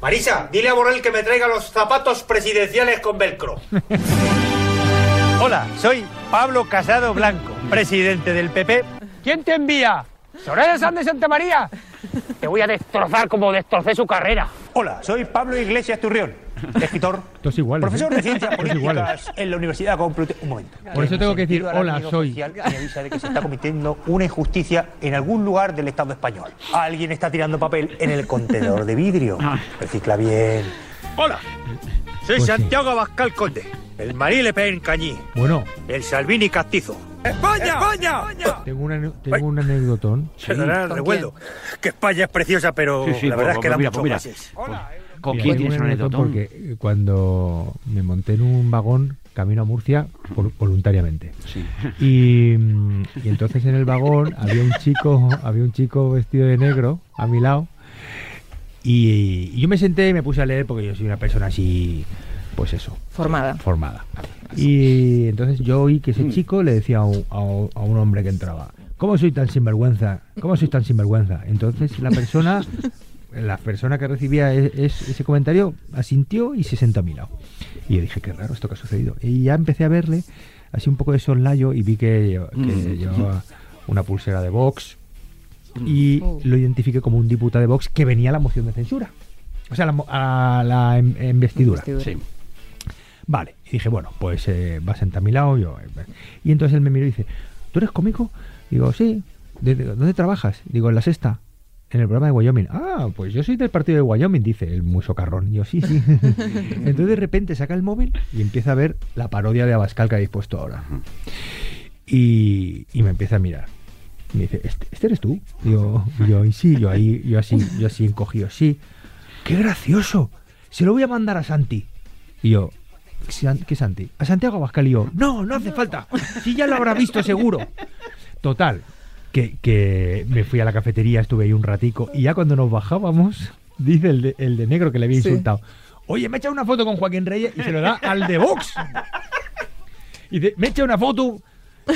[SPEAKER 4] Marisa, dile a Borrell que me traiga los zapatos presidenciales con velcro. [laughs] Hola, soy Pablo Casado Blanco, presidente del PP.
[SPEAKER 5] ¿Quién te envía? ¿Soraya Sánchez de Santa María? Te voy a destrozar como destrocé su carrera.
[SPEAKER 4] Hola, soy Pablo Iglesias Turrión, escritor, [laughs]
[SPEAKER 3] Todos iguales.
[SPEAKER 4] profesor
[SPEAKER 3] ¿eh?
[SPEAKER 4] de ciencias
[SPEAKER 3] iguales.
[SPEAKER 4] políticas en la Universidad Complutense. Un momento.
[SPEAKER 3] Por eso tengo que decir, hola, soy.
[SPEAKER 4] Me avisa de que se está cometiendo una injusticia en algún lugar del Estado español. Alguien está tirando papel en el contenedor de vidrio.
[SPEAKER 1] Ah.
[SPEAKER 4] Recicla bien. Hola, soy
[SPEAKER 3] Pues sí.
[SPEAKER 4] Santiago Abascal Conde, el Marí Le Pen Cañí,
[SPEAKER 3] Bueno,
[SPEAKER 4] el Salvini Castizo. ¡España! ¡España!
[SPEAKER 3] tengo, una, tengo un anecdotón. [laughs]
[SPEAKER 4] Perdonad el
[SPEAKER 2] ¿Con
[SPEAKER 4] revuelo. Que España es preciosa, pero
[SPEAKER 1] Sí, sí,
[SPEAKER 4] la verdad
[SPEAKER 1] pues,
[SPEAKER 4] es que da
[SPEAKER 1] pues mira,
[SPEAKER 4] muchos
[SPEAKER 1] pues mira.
[SPEAKER 4] gases.
[SPEAKER 1] ¿Con
[SPEAKER 3] Mira,
[SPEAKER 1] quién
[SPEAKER 3] tengo
[SPEAKER 1] tienes un
[SPEAKER 3] anecdotón
[SPEAKER 1] anecdotón?
[SPEAKER 3] Porque eh, cuando me monté en un vagón camino a Murcia vol- voluntariamente.
[SPEAKER 1] Sí.
[SPEAKER 3] Y, mm, y entonces en el vagón había un chico, había un chico vestido de negro a mi lado. Y, y yo me senté y me puse a leer porque yo soy una persona así, pues eso,
[SPEAKER 2] Formada.
[SPEAKER 3] formada. Y entonces yo oí que ese chico le decía a un, a un- hombre que entraba, ¿cómo soy tan sinvergüenza? ¿Cómo soy tan sinvergüenza? Entonces la persona, la persona que recibía e- es- ese comentario asintió y se sentó a mi lado. Y yo dije, qué raro esto que ha sucedido. Y ya empecé a verle así un poco de soslayo y vi que, lleva- que
[SPEAKER 1] Mm.
[SPEAKER 3] llevaba una pulsera de Vox y
[SPEAKER 2] Uh.
[SPEAKER 3] lo identifiqué como un diputado de Vox que venía a la moción de censura. O sea, a la, mo- a la em- investidura.
[SPEAKER 1] Sí.
[SPEAKER 3] Vale, y dije, bueno, pues eh, va a sentar a mi lado. Yo, eh, y entonces él me miró y dice, ¿tú eres cómico? Digo, sí. ¿De, de- dónde trabajas? Digo, en la sexta. En el programa de Wyoming. Ah, pues yo soy del partido de Wyoming, dice el muy socarrón. Y yo, sí, sí. [laughs] entonces de repente saca el móvil y empieza a ver la parodia de Abascal que habéis puesto ahora. Y, y me empieza a mirar. Y me dice, ¿este, este eres tú? Digo, y yo, y sí, yo ahí, yo así, yo así encogido, sí. ¡Qué gracioso! Se lo voy a mandar a Santi. Y yo, "San- ¿qué Santi? A Santiago Abascal y yo, no, no hace falta. Si ya lo habrá visto seguro. Total, que, que me fui a la cafetería, estuve ahí un ratico y ya cuando nos bajábamos, dice el de, el de negro que le había
[SPEAKER 2] Sí.
[SPEAKER 3] insultado, oye, me echa una foto con Joaquín Reyes y se lo da al de Vox. Y dice, me echa una foto.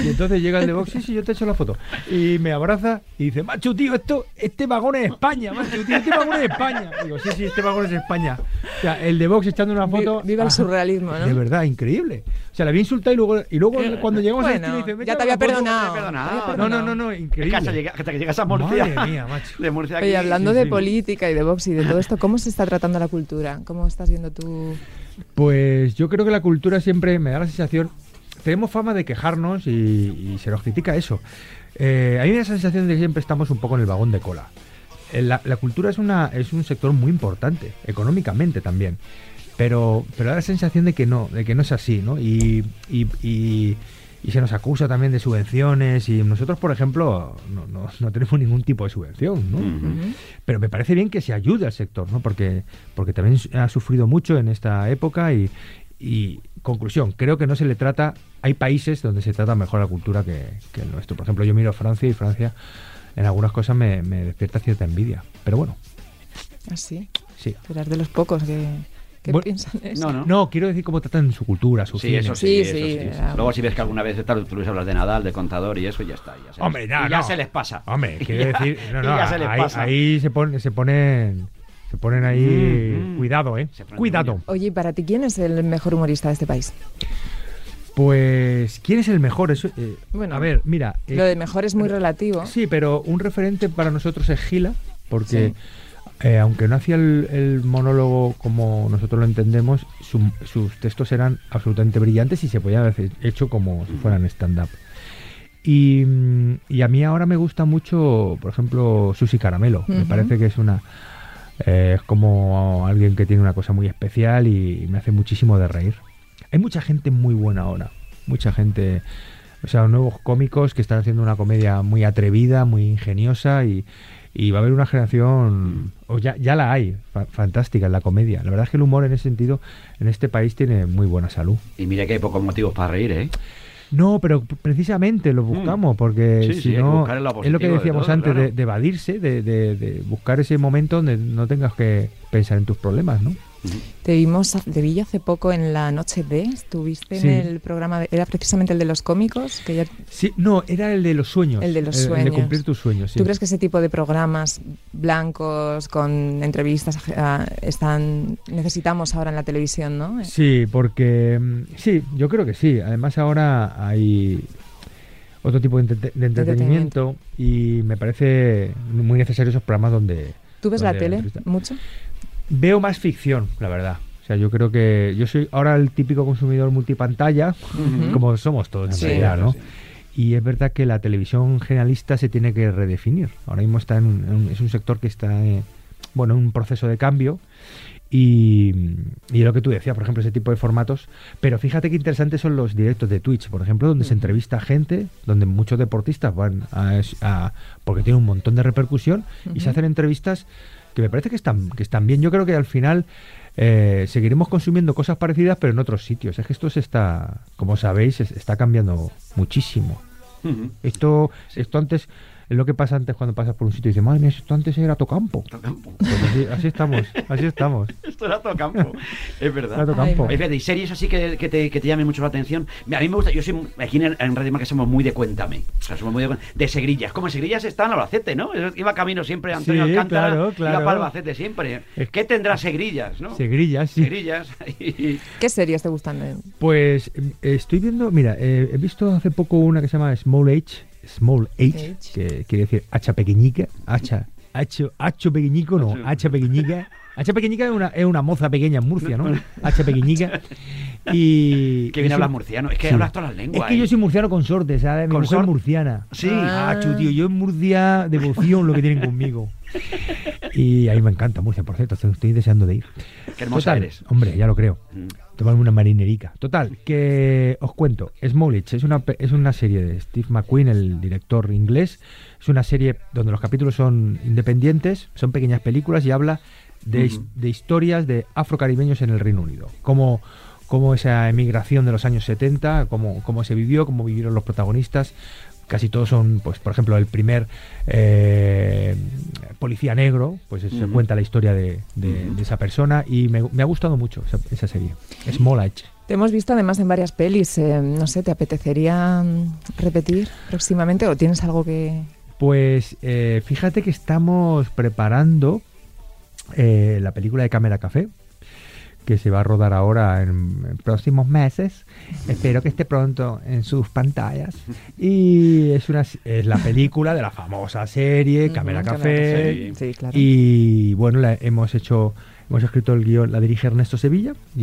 [SPEAKER 3] Y entonces llega el de Vox, sí, sí, yo te echo la foto. Y me abraza y dice, macho, tío, esto, este vagón es España, macho, tío, este vagón es España. Digo, sí, sí, este vagón es España. O sea, el de Vox echando una foto.
[SPEAKER 2] Viva el
[SPEAKER 3] Ah,
[SPEAKER 2] surrealismo, ¿no?
[SPEAKER 3] De verdad, increíble. O sea, la había insultado y luego, y luego cuando llegamos al
[SPEAKER 2] Bueno,
[SPEAKER 3] estilo dice, "Me
[SPEAKER 2] ya te había
[SPEAKER 3] foto".
[SPEAKER 2] perdonado.
[SPEAKER 1] perdonado.
[SPEAKER 2] Te había
[SPEAKER 3] No,
[SPEAKER 2] perdonado.
[SPEAKER 3] no, no, no,
[SPEAKER 1] Es que
[SPEAKER 3] increíble.
[SPEAKER 1] hasta, llega- hasta que llegas a Murcia.
[SPEAKER 3] Madre mía, macho.
[SPEAKER 1] De Murcia aquí.
[SPEAKER 2] Oye, hablando
[SPEAKER 3] sí,
[SPEAKER 2] de
[SPEAKER 3] sí.
[SPEAKER 2] política y de Vox y de todo esto, ¿cómo se está tratando la cultura? ¿Cómo estás viendo tú?
[SPEAKER 3] Pues yo creo que la cultura siempre me da la sensación. Tenemos fama de quejarnos y, y se nos critica eso. Eh, hay una sensación de que siempre estamos un poco en el vagón de cola. Eh, La, la cultura es, una, es un sector muy importante, económicamente también. Pero, pero da la sensación de que no, de que no es así, ¿no? Y, y- y- y se nos acusa también de subvenciones. Y nosotros, por ejemplo, no, no- no tenemos ningún tipo de subvención, ¿no? Pero me parece bien que se ayude al sector, ¿no? Porque, porque también ha sufrido mucho en esta época y, y, conclusión, creo que no se le trata, hay países donde se trata mejor la cultura que, que el nuestro. Por ejemplo, yo miro Francia y Francia en algunas cosas me, me despierta cierta envidia. Pero bueno,
[SPEAKER 2] Así.
[SPEAKER 3] sí.
[SPEAKER 2] Serás de los pocos que, ¿Qué
[SPEAKER 3] Bueno,
[SPEAKER 2] piensan eso?
[SPEAKER 1] No, no.
[SPEAKER 3] No, quiero decir cómo tratan su cultura, su
[SPEAKER 1] Sí,
[SPEAKER 3] cine.
[SPEAKER 1] eso sí,
[SPEAKER 2] Sí,
[SPEAKER 1] eso
[SPEAKER 2] sí,
[SPEAKER 1] sí,
[SPEAKER 2] era-
[SPEAKER 1] Luego si ves que alguna vez tal, tú les hablas de Nadal, de contador y eso, ya está. Ya se
[SPEAKER 3] Hombre,
[SPEAKER 1] les,
[SPEAKER 3] no,
[SPEAKER 1] y ya
[SPEAKER 3] no.
[SPEAKER 1] se les pasa.
[SPEAKER 3] Hombre, [laughs] quiero decir, no,
[SPEAKER 1] ya se les
[SPEAKER 3] ahí,
[SPEAKER 1] pasa.
[SPEAKER 3] ahí se, pon- se ponen, se ponen ahí,
[SPEAKER 1] Mm, mm.
[SPEAKER 3] cuidado, eh, cuidado.
[SPEAKER 2] Oye, ¿y para ti quién es el mejor humorista de este país?
[SPEAKER 3] Pues, ¿quién es el mejor? Eso, eh,
[SPEAKER 2] Bueno,
[SPEAKER 3] a ver, mira, eh,
[SPEAKER 2] Lo de mejor es muy relativo.
[SPEAKER 3] sí, pero un referente para nosotros es Gila, porque eh, aunque no hacía el, el monólogo como nosotros lo entendemos, su- sus textos eran absolutamente brillantes y se podían haber hecho como si fueran stand-up. Y, mm, y a mí ahora me gusta mucho, por ejemplo, Susi Caramelo. Me parece que es una. Eh, es como alguien que tiene una cosa muy especial y me hace muchísimo de reír. Hay mucha gente muy buena ahora. Mucha gente. O sea, nuevos cómicos que están haciendo una comedia muy atrevida, muy ingeniosa y, y va a haber una generación, o ya, ya la hay, fa- fantástica en la comedia. La verdad es que el humor en ese sentido, en este país tiene muy buena salud.
[SPEAKER 1] Y mira que hay pocos motivos para reír, ¿eh?
[SPEAKER 3] No, pero precisamente lo buscamos, porque
[SPEAKER 1] Mm. Sí,
[SPEAKER 3] si
[SPEAKER 1] sí,
[SPEAKER 3] no, es lo que
[SPEAKER 1] de
[SPEAKER 3] decíamos
[SPEAKER 1] todo,
[SPEAKER 3] antes,
[SPEAKER 1] claro.
[SPEAKER 3] de, de evadirse, de, de- de buscar ese momento donde no tengas que pensar en tus problemas, ¿no?
[SPEAKER 2] Te vimos, te vi hace poco en la noche de, estuviste
[SPEAKER 3] Sí.
[SPEAKER 2] en el programa, de- era precisamente el de los cómicos, que ya,
[SPEAKER 3] Sí, no, era el de los sueños.
[SPEAKER 2] El de los
[SPEAKER 3] El de
[SPEAKER 2] sueños.
[SPEAKER 3] cumplir tus sueños, sí.
[SPEAKER 2] ¿Tú crees que ese tipo de programas blancos con entrevistas están necesitamos ahora en la televisión, no?
[SPEAKER 3] Sí, porque mm, sí, yo creo que sí. Además ahora hay otro tipo de, entrete- de entretenimiento y me parece muy necesario esos programas donde
[SPEAKER 2] ¿Tú ves la tele mucho?
[SPEAKER 3] Veo más ficción, la verdad. O sea, yo creo que yo soy ahora el típico consumidor multipantalla, como somos todos en
[SPEAKER 2] Sí.
[SPEAKER 3] realidad, ¿no?
[SPEAKER 1] Sí.
[SPEAKER 3] Y es verdad que la televisión generalista se tiene que redefinir. Ahora mismo está en un, en un- es un sector que está eh, bueno, en un proceso de cambio. Y, y lo que tú decías, por ejemplo, ese tipo de formatos. Pero fíjate qué interesantes son los directos de Twitch, por ejemplo, donde se entrevista a gente, donde muchos deportistas van a, a- porque tiene un montón de repercusión y se hacen entrevistas que me parece que están, que están bien. Yo creo que al final eh, seguiremos consumiendo cosas parecidas, pero en otros sitios. Es que esto se está, como sabéis, es- está cambiando muchísimo. Esto, esto antes, es lo que pasa antes cuando pasas por un sitio y dices, madre mía, esto antes era Tocampo.
[SPEAKER 1] Tocampo.
[SPEAKER 3] Pues así, así estamos, así estamos. [laughs]
[SPEAKER 1] Esto era Tocampo, es verdad.
[SPEAKER 3] Era Tocampo.
[SPEAKER 2] Ay,
[SPEAKER 1] y series así que, que te, que te llamen mucho la atención. A mí me gusta, yo soy aquí en, en Radio Marca somos muy de cuéntame. O sea, somos muy de, de Segrillas. Como en Segrillas está en Albacete, ¿no? Iba camino siempre Antonio
[SPEAKER 3] Sí,
[SPEAKER 1] Alcántara.
[SPEAKER 3] claro, claro.
[SPEAKER 1] Iba para Albacete siempre.
[SPEAKER 3] Es-
[SPEAKER 1] ¿Qué tendrá Segrillas, no?
[SPEAKER 3] Segrillas, sí.
[SPEAKER 1] Segrillas. [laughs]
[SPEAKER 2] ¿Qué series te gustan?
[SPEAKER 3] Pues eh, estoy viendo, mira, eh, he visto hace poco una que se llama Small H, Small H,
[SPEAKER 2] H.
[SPEAKER 3] que quiere decir hacha pequeñica, hacha, hacho, hacho pequeñico, no, hacha pequeñica. Hacha pequeñica es una, es una moza pequeña en Murcia, ¿no? Hacha pequeñica. [laughs] Y.
[SPEAKER 1] que bien hablas murciano. Es que
[SPEAKER 3] Sí.
[SPEAKER 1] hablas todas las lenguas.
[SPEAKER 3] Es que
[SPEAKER 1] ¿eh?
[SPEAKER 3] yo soy murciano con sorte, ¿sabes? Mi
[SPEAKER 1] ¿Con
[SPEAKER 3] mujer es
[SPEAKER 1] sor-
[SPEAKER 3] murciana.
[SPEAKER 1] Sí.
[SPEAKER 2] Ah.
[SPEAKER 3] Tío, yo en Murcia, devoción lo que tienen conmigo. Y ahí me encanta Murcia, por cierto, estoy, deseando de ir.
[SPEAKER 1] Qué hermosa
[SPEAKER 3] Total,
[SPEAKER 1] eres.
[SPEAKER 3] Hombre, ya lo creo.
[SPEAKER 1] Mm.
[SPEAKER 3] Tomarme una marinerica. Total, que os cuento. Smollett es una, es una serie de Steve McQueen, el director inglés. Es una serie donde los capítulos son independientes, son pequeñas películas y habla de, de historias de afrocaribeños en el Reino Unido. Cómo, cómo esa emigración de los años 70, cómo, cómo se vivió, cómo vivieron los protagonistas. Casi todos son, pues, por ejemplo, el primer eh, policía negro, pues se cuenta la historia de, de-
[SPEAKER 1] Ujú.
[SPEAKER 3] de esa persona y me, me ha gustado mucho esa, esa serie. Small H.
[SPEAKER 2] Te hemos visto además en varias pelis. eh, no sé, ¿te apetecería mm, repetir próximamente o tienes algo que...?
[SPEAKER 3] Pues eh, fíjate que estamos preparando eh, la película de Cámara Café, que se va a rodar ahora en, próximos meses. Espero que esté pronto en sus pantallas. [laughs] Y es, una, es la película de la famosa serie Cámara
[SPEAKER 2] Cámara
[SPEAKER 3] Café.
[SPEAKER 2] Sí, claro.
[SPEAKER 3] Y bueno, la hemos hecho, hemos escrito el guion, la dirige Ernesto Sevilla y,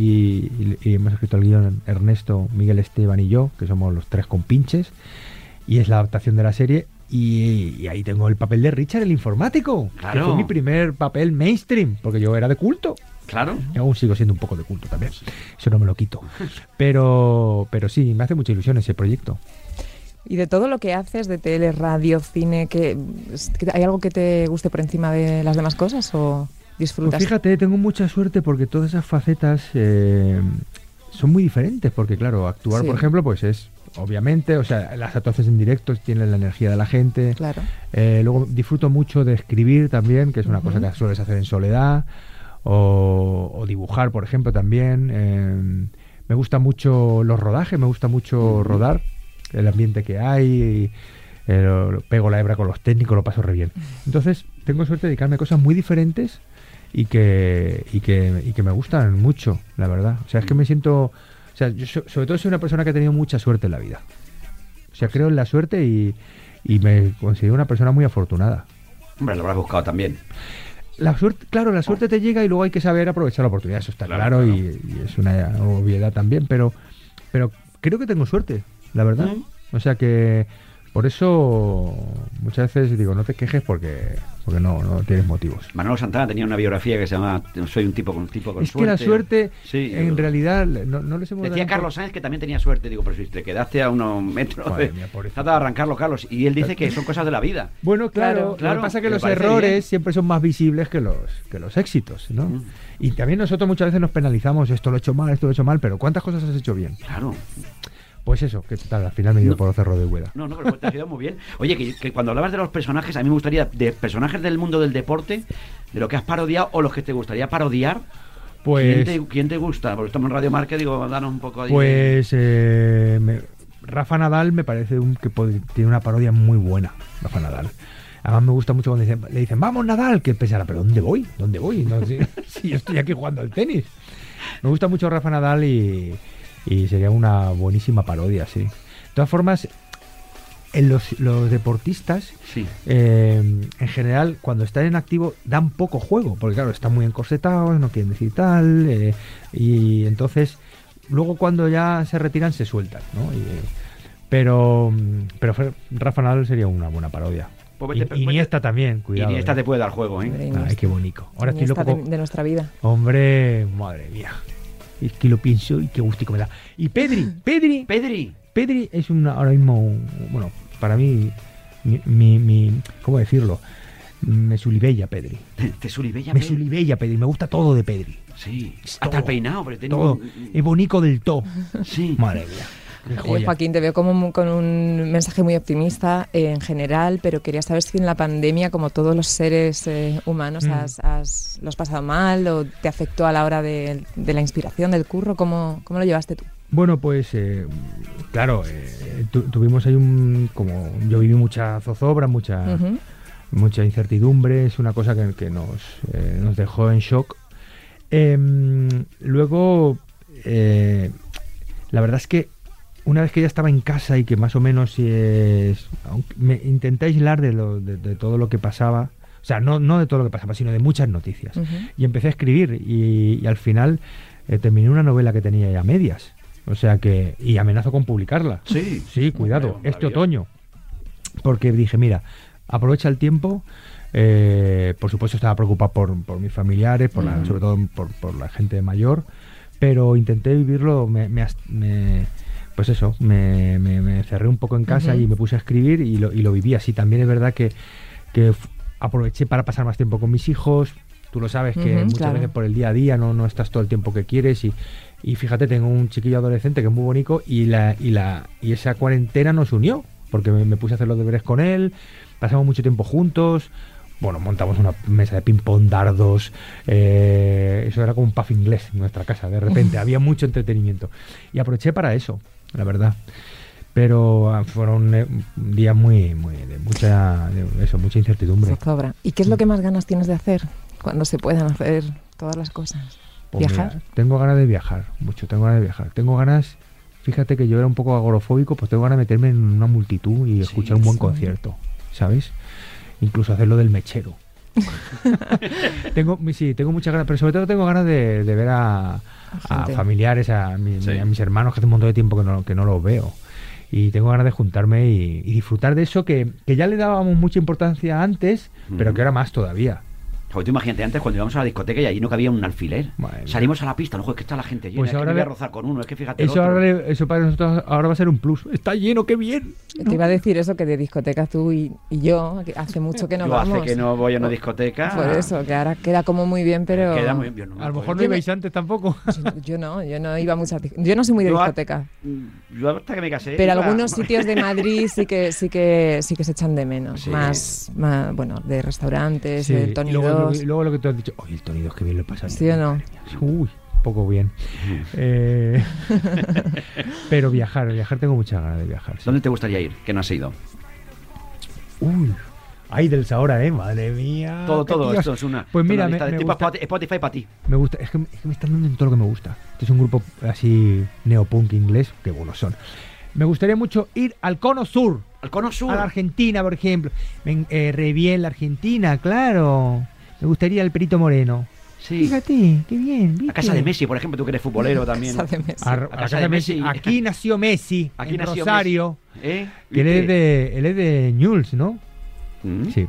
[SPEAKER 3] y- y hemos escrito el guion Ernesto, Miguel Esteban y yo, que somos los tres compinches. Y es la adaptación de la serie. Y, y ahí tengo el papel de Richard, el informático. Que
[SPEAKER 1] Claro.
[SPEAKER 3] fue mi primer papel mainstream, porque yo era de culto.
[SPEAKER 1] Claro.
[SPEAKER 3] Y aún sigo siendo un poco de culto también. Eso no me lo quito. Pero, pero sí, me hace mucha ilusión ese proyecto.
[SPEAKER 2] Y de todo lo que haces, de tele, radio, cine, que, ¿hay algo que te guste por encima de las demás cosas o disfrutas?
[SPEAKER 3] Pues fíjate, tengo mucha suerte porque todas esas facetas eh, son muy diferentes. Porque, claro, actuar,
[SPEAKER 2] Sí.
[SPEAKER 3] por ejemplo, pues es obviamente, o sea, las actuaciones en directo tienen la energía de la gente.
[SPEAKER 2] Claro.
[SPEAKER 3] Eh, luego disfruto mucho de escribir también, que es una cosa que sueles hacer en soledad. O, o dibujar, por ejemplo, también. eh, me gusta mucho los rodajes, me gusta mucho rodar, el ambiente que hay, eh, lo- pego la hebra con los técnicos, lo paso re bien. Entonces, tengo suerte de dedicarme a cosas muy diferentes y que, y que, y que me gustan mucho, la verdad. O sea, es que me siento... O sea, yo so- sobre todo soy una persona que ha tenido mucha suerte en la vida. O sea, creo en la suerte y, y me considero una persona muy afortunada.
[SPEAKER 1] Hombre, lo habrás buscado también.
[SPEAKER 3] La suerte, claro, la suerte te llega y luego hay que saber aprovechar la oportunidad, eso está
[SPEAKER 1] Claro,
[SPEAKER 3] claro,
[SPEAKER 1] claro.
[SPEAKER 3] Y, y es una obviedad también, pero, pero creo que tengo suerte, la verdad. O sea que por eso muchas veces digo, no te quejes porque, porque no, no tienes motivos.
[SPEAKER 1] Manolo Santana tenía una biografía que se llama Soy un tipo con un tipo con
[SPEAKER 3] es
[SPEAKER 1] suerte.
[SPEAKER 3] que la suerte,
[SPEAKER 1] Sí,
[SPEAKER 3] en
[SPEAKER 1] yo-
[SPEAKER 3] realidad, no, no les hemos
[SPEAKER 1] Decía
[SPEAKER 3] dado
[SPEAKER 1] Carlos Sáenz que también tenía suerte, digo, pero si te quedaste a unos metros
[SPEAKER 3] Madre
[SPEAKER 1] de,
[SPEAKER 3] mía,
[SPEAKER 1] trata de arrancarlo, Carlos. Y él dice que son cosas de la vida.
[SPEAKER 3] Bueno, claro,
[SPEAKER 2] Claro,
[SPEAKER 3] Lo que pasa es que los errores
[SPEAKER 1] bien.
[SPEAKER 3] siempre son más visibles que los, que los éxitos, ¿no?
[SPEAKER 1] Mm.
[SPEAKER 3] Y también nosotros muchas veces nos penalizamos, esto lo he hecho mal, esto lo he hecho mal, pero ¿cuántas cosas has hecho bien?
[SPEAKER 1] Claro.
[SPEAKER 3] Pues eso, que tal, al final me dio por los cerros de Hueda.
[SPEAKER 1] No, no, pero te ha quedado muy bien. Oye, que, que cuando hablabas de los personajes, a mí me gustaría, de personajes del mundo del deporte, de lo que has parodiado o los que te gustaría parodiar,
[SPEAKER 3] Pues,
[SPEAKER 1] ¿quién, te, quién te gusta? Porque estamos en Radio Marca, digo, danos un poco ahí. de-
[SPEAKER 3] pues eh, me- Rafa Nadal me parece un, que tiene una parodia muy buena, Rafa Nadal. Además me gusta mucho cuando dicen- le dicen, vamos Nadal, que pensará, pero ¿dónde voy? ¿Dónde voy? No, si, [laughs] si yo estoy aquí jugando al tenis. Me gusta mucho Rafa Nadal y, y sería una buenísima parodia, sí. De todas formas, en los, los deportistas
[SPEAKER 1] Sí.
[SPEAKER 3] eh, en general, cuando están en activo, dan poco juego, porque claro, están muy encorsetados, no quieren decir tal, eh, y entonces, luego cuando ya se retiran, se sueltan, ¿no? Y, eh, pero, pero Rafa Nadal sería una buena parodia.
[SPEAKER 1] Pues
[SPEAKER 3] Y-
[SPEAKER 1] vete- vete-
[SPEAKER 3] Iniesta también, cuidado.
[SPEAKER 1] Iniesta
[SPEAKER 3] eh.
[SPEAKER 1] te puede dar juego, ¿eh?
[SPEAKER 3] Ay, qué bonito. Ahora estoy loco.
[SPEAKER 2] de, de nuestra vida.
[SPEAKER 3] Hombre, madre mía. Es que lo pienso y qué gustico me da. Y Pedri, [laughs] Pedri,
[SPEAKER 1] Pedri.
[SPEAKER 3] Pedri es una, ahora mismo, bueno, para mí, mi, mi, mi- ¿cómo decirlo? Me sulibella Pedri.
[SPEAKER 1] Te suribella
[SPEAKER 3] Me
[SPEAKER 1] Pedri.
[SPEAKER 3] sulibella Pedri, me gusta todo de Pedri.
[SPEAKER 1] Sí. Hasta el peinado, pero tiene
[SPEAKER 3] Todo.
[SPEAKER 1] un-
[SPEAKER 3] Es bonito del todo.
[SPEAKER 1] Sí.
[SPEAKER 3] Madre mía. Qué
[SPEAKER 2] Oye. Joaquín, te veo como con un mensaje muy optimista eh, en general, pero quería saber si en la pandemia, como todos los seres eh, humanos,
[SPEAKER 3] Mm.
[SPEAKER 2] has, has- lo has pasado mal o te afectó a la hora de, de la inspiración, del curro. ¿Cómo, cómo lo llevaste tú?
[SPEAKER 3] Bueno, pues eh, claro, eh, tu- tuvimos ahí un, como yo viví mucha zozobra, mucha, mucha incertidumbre, es una cosa que, que nos, eh, nos dejó en shock. Em, luego, eh, la verdad es que una vez que ya estaba en casa y que más o menos aunque me intenté aislar de, lo, de, de todo lo que pasaba, o sea, no, no de todo lo que pasaba, sino de muchas noticias. Y empecé a escribir y, y al final eh, terminé una novela que tenía ya medias. O sea que, y amenazo con publicarla.
[SPEAKER 1] Sí.
[SPEAKER 3] Sí, cuidado,
[SPEAKER 1] Hombre,
[SPEAKER 3] este otoño. Porque dije, mira, aprovecha el tiempo. eh, por supuesto estaba preocupado por, por mis familiares, por la- sobre todo por, por la gente mayor, pero intenté vivirlo, me, me as- me- pues eso, me, me- me cerré un poco en casa y me puse a escribir y lo, y lo viví así. También es verdad que, aproveché para pasar más tiempo con mis hijos. Tú lo sabes que muchas
[SPEAKER 2] claro.
[SPEAKER 3] veces por el día a día no, no estás todo el tiempo que quieres y, y fíjate, tengo un chiquillo adolescente que es muy bonito y la, y la y esa cuarentena nos unió, porque me, me puse a hacer los deberes con él, pasamos mucho tiempo juntos, bueno, montamos una mesa de ping-pong, dardos, eh, eso era como un puff inglés en nuestra casa, de repente, [laughs] había mucho entretenimiento. Y aproveché para eso, la verdad. Pero ah, fueron eh, días muy, muy, de mucha, de eso, mucha incertidumbre.
[SPEAKER 2] Zozobra. ¿Y qué es lo que más ganas tienes de hacer cuando se puedan hacer todas las cosas?
[SPEAKER 3] Pues mira,
[SPEAKER 2] ¿Viajar?
[SPEAKER 3] tengo ganas de viajar, mucho, tengo ganas de viajar. Tengo ganas, fíjate que yo era un poco agorofóbico, pues tengo ganas de meterme en una multitud y
[SPEAKER 1] Sí,
[SPEAKER 3] escuchar un buen
[SPEAKER 2] sí.
[SPEAKER 3] concierto, ¿sabes? Incluso hacerlo del mechero. [laughs] tengo, sí, tengo muchas ganas, pero sobre todo tengo ganas de, de ver a, familiares, a, mi-
[SPEAKER 1] Sí.
[SPEAKER 3] a mis hermanos que hace un montón de tiempo que no, que no los veo. Y tengo ganas de juntarme y, y disfrutar de eso que, que ya le dábamos mucha importancia antes, pero que ahora más todavía.
[SPEAKER 1] Joder, tú imagínate antes cuando íbamos a la discoteca y allí no cabía un alfiler.
[SPEAKER 3] Madre mía.
[SPEAKER 1] Salimos a la pista, no, joder, que está la gente llena,
[SPEAKER 3] Pues
[SPEAKER 1] es que
[SPEAKER 3] ahora
[SPEAKER 1] me voy a rozar con uno, es que fíjate
[SPEAKER 3] Eso, ahora, eso para nosotros ahora va a ser un plus. Está lleno, qué bien.
[SPEAKER 2] Te iba a decir eso, que de discoteca tú y, y yo, que hace mucho que no
[SPEAKER 1] Yo
[SPEAKER 2] vamos.
[SPEAKER 1] hace que no voy a una discoteca.
[SPEAKER 2] Por eso, que ahora queda como muy bien, pero...
[SPEAKER 1] Queda muy bien. no
[SPEAKER 3] A lo mejor no ibais antes tampoco. [laughs]
[SPEAKER 2] Yo, yo no, yo no iba a muchas Yo no soy muy de
[SPEAKER 1] Yo a-
[SPEAKER 2] discoteca.
[SPEAKER 1] Yo hasta que me casé.
[SPEAKER 2] Pero
[SPEAKER 1] iba-
[SPEAKER 2] algunos [laughs] sitios de Madrid sí que sí que sí que se echan de menos.
[SPEAKER 1] Sí.
[SPEAKER 2] Más, más, bueno, de restaurantes,
[SPEAKER 3] Sí,
[SPEAKER 2] de Tony
[SPEAKER 3] luego y lo que tú has dicho, oye, el Tony 2 que bien lo he pasado.
[SPEAKER 2] ¿Sí o no?
[SPEAKER 3] Uy, poco bien. Eh, [laughs] pero viajar, viajar tengo muchas ganas de viajar. sí.
[SPEAKER 1] ¿Dónde te gustaría ir? Que no has ido.
[SPEAKER 3] Uy, ay del ahora, eh, madre mía.
[SPEAKER 1] Todo,
[SPEAKER 3] qué
[SPEAKER 1] todo
[SPEAKER 3] tíos.
[SPEAKER 1] esto es una.
[SPEAKER 3] Pues
[SPEAKER 1] una
[SPEAKER 3] mira, me,
[SPEAKER 1] de
[SPEAKER 3] me
[SPEAKER 1] tipo
[SPEAKER 3] gusta,
[SPEAKER 1] Spoti- Spotify para ti.
[SPEAKER 3] me gusta, es que, es que me están dando en todo lo que me gusta. Este es un grupo así neopunk inglés, que buenos son. Me gustaría mucho ir al Cono Sur,
[SPEAKER 1] Al Cono Sur.
[SPEAKER 3] a la Argentina, por ejemplo. Eh, re bien la Argentina, claro. Me gustaría el Perito Moreno.
[SPEAKER 1] Sí.
[SPEAKER 3] Fíjate, qué bien.
[SPEAKER 1] A
[SPEAKER 3] ¿viste?
[SPEAKER 1] casa de Messi, por ejemplo, tú que eres futbolero también.
[SPEAKER 2] Casa de Messi.
[SPEAKER 3] A, a
[SPEAKER 1] A
[SPEAKER 3] casa de Messi. Aquí nació Messi, [laughs]
[SPEAKER 1] Aquí
[SPEAKER 3] en
[SPEAKER 1] nació
[SPEAKER 3] Rosario.
[SPEAKER 1] ¿Eh?
[SPEAKER 3] Que él es de, él es de Newell's, ¿no?
[SPEAKER 1] ¿Mm?
[SPEAKER 3] Sí.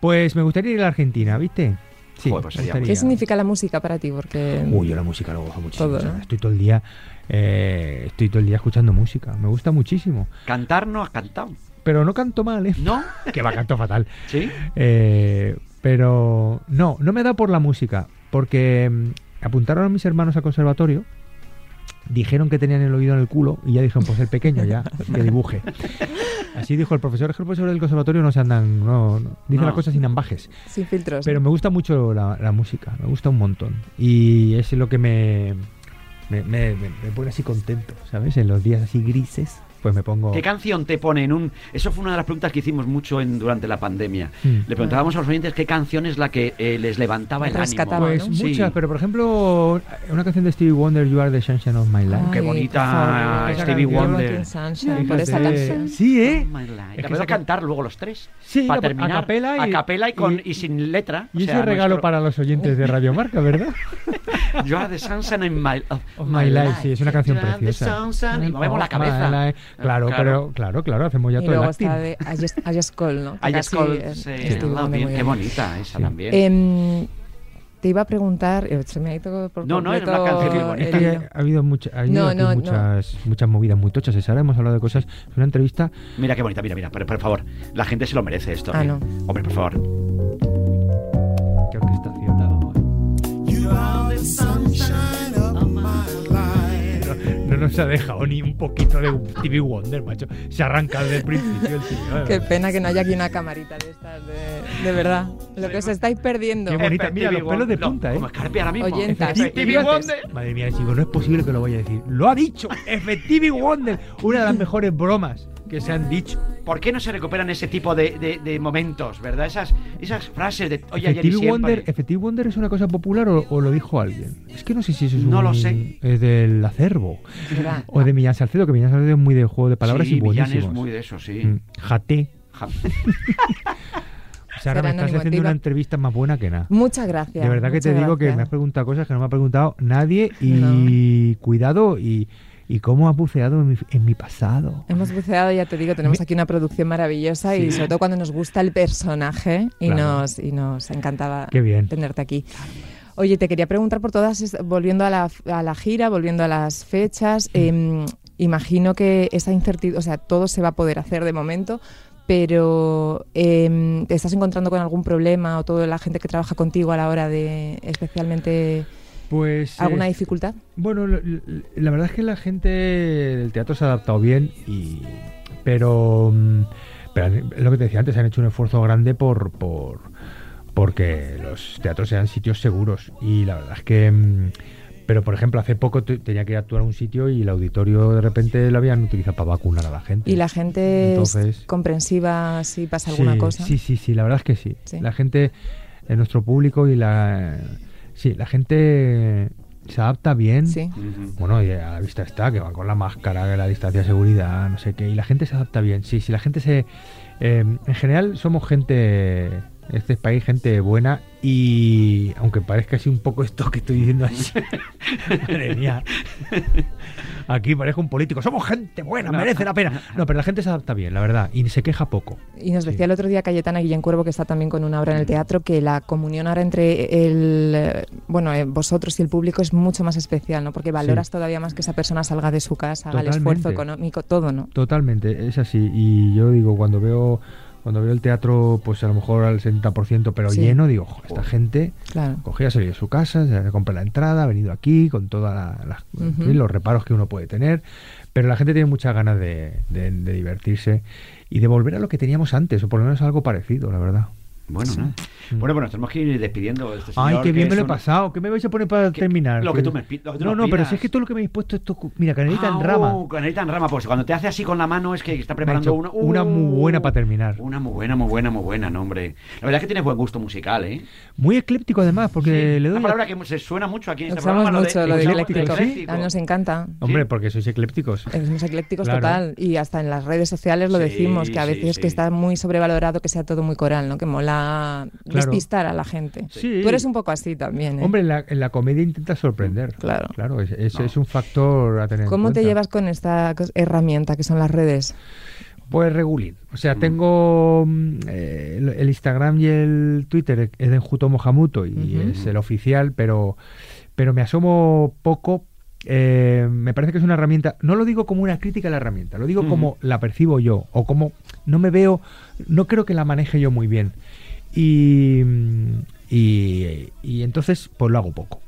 [SPEAKER 3] Pues me gustaría ir a la Argentina, ¿viste? Sí.
[SPEAKER 1] Joder, pues sería.
[SPEAKER 2] ¿Qué significa la música para ti? Porque
[SPEAKER 3] Uy, yo la música lo gozo muchísimo.
[SPEAKER 2] Todo,
[SPEAKER 3] o sea,
[SPEAKER 2] ¿no?
[SPEAKER 3] Estoy todo el día, eh, estoy todo el día escuchando música. Me gusta muchísimo.
[SPEAKER 1] Cantar no has cantado.
[SPEAKER 3] Pero no canto mal, ¿eh?
[SPEAKER 1] ¿No? [laughs]
[SPEAKER 3] Que va, canto fatal.
[SPEAKER 1] ¿Sí?
[SPEAKER 3] Eh, pero no, no me da por la música. Porque mm, apuntaron a mis hermanos al conservatorio. Dijeron que tenían el oído en el culo y ya dijeron, pues el pequeño ya, que dibuje. [laughs] Así dijo el profesor. Es que el profesor del conservatorio no se andan, no, no- dice
[SPEAKER 1] No.
[SPEAKER 3] las cosas sin ambajes.
[SPEAKER 2] sin filtros.
[SPEAKER 3] Pero me gusta mucho la, la música, me gusta un montón. Y es lo que me, me, me- me- me pone así contento, ¿sabes? En los días así grises, pues me pongo...
[SPEAKER 1] ¿Qué canción te pone en un.? Eso fue una de las preguntas que hicimos mucho en, durante la pandemia.
[SPEAKER 3] Hmm.
[SPEAKER 1] Le preguntábamos a los oyentes qué canción es la que eh, les levantaba el
[SPEAKER 2] Rescataba,
[SPEAKER 1] ánimo.
[SPEAKER 3] Pues
[SPEAKER 2] ¿no?
[SPEAKER 3] muchas,
[SPEAKER 1] Sí.
[SPEAKER 3] pero por ejemplo, una canción de Stevie Wonder, You Are the Sunshine of My Life.
[SPEAKER 1] qué
[SPEAKER 2] Ay,
[SPEAKER 1] bonita
[SPEAKER 2] por favor.
[SPEAKER 3] Esa
[SPEAKER 1] Stevie. Wonder.
[SPEAKER 2] Sunshine, por esa canción.
[SPEAKER 3] Sí, ¿eh?
[SPEAKER 1] My life.
[SPEAKER 3] Es
[SPEAKER 1] La
[SPEAKER 3] que esa-
[SPEAKER 1] cantar luego los tres.
[SPEAKER 3] Sí,
[SPEAKER 1] para
[SPEAKER 3] a
[SPEAKER 1] terminar.
[SPEAKER 3] capela y-
[SPEAKER 1] a capela y, con,
[SPEAKER 3] y-
[SPEAKER 1] y sin letra.
[SPEAKER 3] Y
[SPEAKER 1] O
[SPEAKER 3] ese
[SPEAKER 1] sea,
[SPEAKER 3] regalo
[SPEAKER 1] nuestro-
[SPEAKER 3] para los oyentes de Radio Marca, ¿verdad? [laughs]
[SPEAKER 1] You are the sunshine in my, of
[SPEAKER 3] Of My Life, sí, es una canción
[SPEAKER 1] You are the
[SPEAKER 3] preciosa.
[SPEAKER 1] sunshine- Y movemos la
[SPEAKER 3] Of
[SPEAKER 1] cabeza.
[SPEAKER 3] Life. Claro, pero claro, claro, hacemos ya
[SPEAKER 2] Y
[SPEAKER 3] todo el
[SPEAKER 2] luego
[SPEAKER 3] acting.
[SPEAKER 2] está de Call, ¿no? Es-
[SPEAKER 1] sí, love
[SPEAKER 2] Wonder,
[SPEAKER 1] you.
[SPEAKER 2] muy
[SPEAKER 1] Qué
[SPEAKER 2] bien.
[SPEAKER 1] bonita esa
[SPEAKER 3] Sí.
[SPEAKER 1] también.
[SPEAKER 2] Em, te iba a preguntar, eh, se me ha ido por
[SPEAKER 1] No, no, era una canción muy bonita.
[SPEAKER 2] el-
[SPEAKER 3] ha habido, mucha, ha habido
[SPEAKER 2] No, no, no.
[SPEAKER 3] muchas, muchas movidas muy tochas. Hemos hablado de cosas. Es una entrevista.
[SPEAKER 1] Mira qué bonita, mira, mira, por, por favor. La gente se lo merece esto.
[SPEAKER 2] Ah,
[SPEAKER 1] ¿eh?
[SPEAKER 2] no.
[SPEAKER 1] Hombre, por favor.
[SPEAKER 3] ¿Qué orquestación? No, no nos ha dejado ni un poquito de TV Wonder, macho. Se arranca desde el principio el tío.
[SPEAKER 2] Qué pena que no haya aquí una camarita de estas, de, de verdad. Lo que os estáis perdiendo.
[SPEAKER 3] Qué bonita. Mira, los pelos de punta, ¿eh?
[SPEAKER 1] Como escarpe ahora mismo.
[SPEAKER 2] Oyentas.
[SPEAKER 1] TV. Wonder.
[SPEAKER 3] Madre mía, chico, no es posible que lo vaya a decir. Lo ha dicho. Effective Wonder. Una de las mejores bromas que se han dicho.
[SPEAKER 1] ¿Por qué no se recuperan ese tipo de, de- de momentos, verdad? Esas, esas frases de oye ayer y
[SPEAKER 3] Effective
[SPEAKER 1] siempre.
[SPEAKER 3] Wonder, Effective Wonder es una cosa popular o, o lo dijo alguien. Es que no sé si eso es
[SPEAKER 1] No
[SPEAKER 3] un-
[SPEAKER 1] lo sé.
[SPEAKER 3] Es del acervo.
[SPEAKER 2] ¿Verdad?
[SPEAKER 3] O de Millán Salcedo, que Millán Salcedo es muy de juego de palabras
[SPEAKER 1] sí,
[SPEAKER 3] y
[SPEAKER 1] Millán
[SPEAKER 3] buenísimos.
[SPEAKER 1] es muy de eso, sí.
[SPEAKER 3] Mm, Jate.
[SPEAKER 1] Ja-
[SPEAKER 3] O sea, ahora me estás haciendo una entrevista más buena que nada.
[SPEAKER 2] Muchas gracias.
[SPEAKER 3] De verdad que te digo que me has preguntado cosas que no me ha preguntado nadie y cuidado y, y cómo has buceado en mi, en mi pasado.
[SPEAKER 2] Hemos buceado, ya te digo, tenemos aquí una producción maravillosa y sobre todo cuando nos gusta el personaje y,
[SPEAKER 3] Claro.
[SPEAKER 2] nos, y nos encantaba
[SPEAKER 3] Qué bien.
[SPEAKER 2] tenerte aquí. Oye, te quería preguntar por todas, volviendo a la, a la gira, volviendo a las fechas, em, imagino que esa incertidumbre, o sea, todo se va a poder hacer de momento, pero em, ¿te estás encontrando con algún problema o toda la gente que trabaja contigo a la hora de especialmente
[SPEAKER 3] Pues
[SPEAKER 2] alguna
[SPEAKER 3] eh,
[SPEAKER 2] dificultad?
[SPEAKER 3] Bueno, la verdad es que la gente del teatro se ha adaptado bien, y, pero, mm, pero es lo que te decía antes, han hecho un esfuerzo grande por, por porque los teatros sean sitios seguros. Y la verdad es que, mm, pero por ejemplo, hace poco te- tenía que ir a actuar a un sitio y el auditorio de repente lo habían utilizado para vacunar a la gente.
[SPEAKER 2] ¿Y la gente
[SPEAKER 3] Entonces-
[SPEAKER 2] es comprensiva si pasa alguna
[SPEAKER 3] sí,
[SPEAKER 2] cosa?
[SPEAKER 3] Sí, sí, sí, la verdad es que sí.
[SPEAKER 2] Sí.
[SPEAKER 3] La gente, en nuestro público y la... Sí, la gente se adapta bien.
[SPEAKER 2] Sí.
[SPEAKER 3] Bueno, y a la vista está, que van con la máscara, la distancia de seguridad, no sé qué, y la gente se adapta bien. Sí, sí, la gente se... eh, en general somos gente, este país, gente buena y aunque parezca así un poco esto que estoy diciendo así, [laughs] madre mía, aquí parezco un político, somos gente buena, merece la pena. No, pero la gente se adapta bien, la verdad, y se queja poco.
[SPEAKER 2] Y nos
[SPEAKER 3] Sí.
[SPEAKER 2] decía el otro día Cayetana Guillén Cuervo, que está también con una obra en el teatro, que la comunión ahora entre el, bueno, eh, vosotros y el público es mucho más especial, ¿no? Porque valoras todavía más que esa persona salga de su casa, haga el esfuerzo económico, todo, ¿no?
[SPEAKER 3] Totalmente, es así. Y yo digo, cuando veo cuando veo el teatro, pues a lo mejor al 70%, pero
[SPEAKER 2] Sí.
[SPEAKER 3] lleno, digo, "Jo, esta gente
[SPEAKER 2] Claro.
[SPEAKER 3] cogía, salía de su casa, se compra la entrada, ha venido aquí con todos
[SPEAKER 2] Ujú.
[SPEAKER 3] los reparos que uno puede tener. Pero la gente tiene muchas ganas de, de- de divertirse y de volver a lo que teníamos antes, o por lo menos algo parecido, la verdad.
[SPEAKER 1] Bueno, ¿no? Bueno, nos tenemos que ir despidiendo de este
[SPEAKER 3] Ay,
[SPEAKER 1] señor,
[SPEAKER 3] qué bien
[SPEAKER 1] que
[SPEAKER 3] me lo he pasado. ¿Qué me vais a poner para
[SPEAKER 1] Que-
[SPEAKER 3] terminar?
[SPEAKER 1] lo que tú me lo que tú
[SPEAKER 3] no, no, pero si es que todo lo que me habéis puesto esto. Mira, canelita
[SPEAKER 1] Ah,
[SPEAKER 3] en rama.
[SPEAKER 1] uh, canelita en rama, pues cuando te hace así con la mano es que está preparando una,
[SPEAKER 3] una muy buena para terminar.
[SPEAKER 1] Una muy buena, muy buena, muy buena, no, hombre. La verdad es que tienes buen gusto musical, ¿eh?
[SPEAKER 3] Muy ecléptico además, porque
[SPEAKER 1] Sí,
[SPEAKER 3] le doy.
[SPEAKER 1] Una palabra que se suena mucho aquí en este programa.
[SPEAKER 2] mucho lo de
[SPEAKER 3] ecléctico,
[SPEAKER 2] ecléctico.
[SPEAKER 3] sí.
[SPEAKER 2] A mí nos encanta.
[SPEAKER 3] Hombre, porque sois eclépticos.
[SPEAKER 2] Somos eclécticos
[SPEAKER 3] Claro.
[SPEAKER 2] total y hasta en las redes sociales lo
[SPEAKER 1] Sí,
[SPEAKER 2] decimos, que a veces
[SPEAKER 1] sí.
[SPEAKER 2] que está muy sobrevalorado que sea todo muy coral, ¿no? Que mola
[SPEAKER 3] Claro.
[SPEAKER 2] despistar a la gente.
[SPEAKER 3] Sí.
[SPEAKER 2] Tú eres un poco así también, ¿eh?
[SPEAKER 3] Hombre, en la, en la comedia intenta sorprender.
[SPEAKER 2] Claro.
[SPEAKER 3] Claro, es, es-
[SPEAKER 1] No.
[SPEAKER 3] es un factor a tener en
[SPEAKER 2] ¿Cómo te
[SPEAKER 3] cuenta.
[SPEAKER 2] llevas con esta herramienta que son las redes?
[SPEAKER 3] Pues regulín. O
[SPEAKER 1] Mm.
[SPEAKER 3] sea, tengo mm, eh, el, el Instagram y el Twitter es de Enjuto Mohamuto y es el oficial, pero, pero me asomo poco. Eh, me parece que es una herramienta, no lo digo como una crítica a la herramienta, lo digo como la percibo yo, o como no me veo, no creo que la maneje yo muy bien. Y, y, y entonces, pues lo hago poco.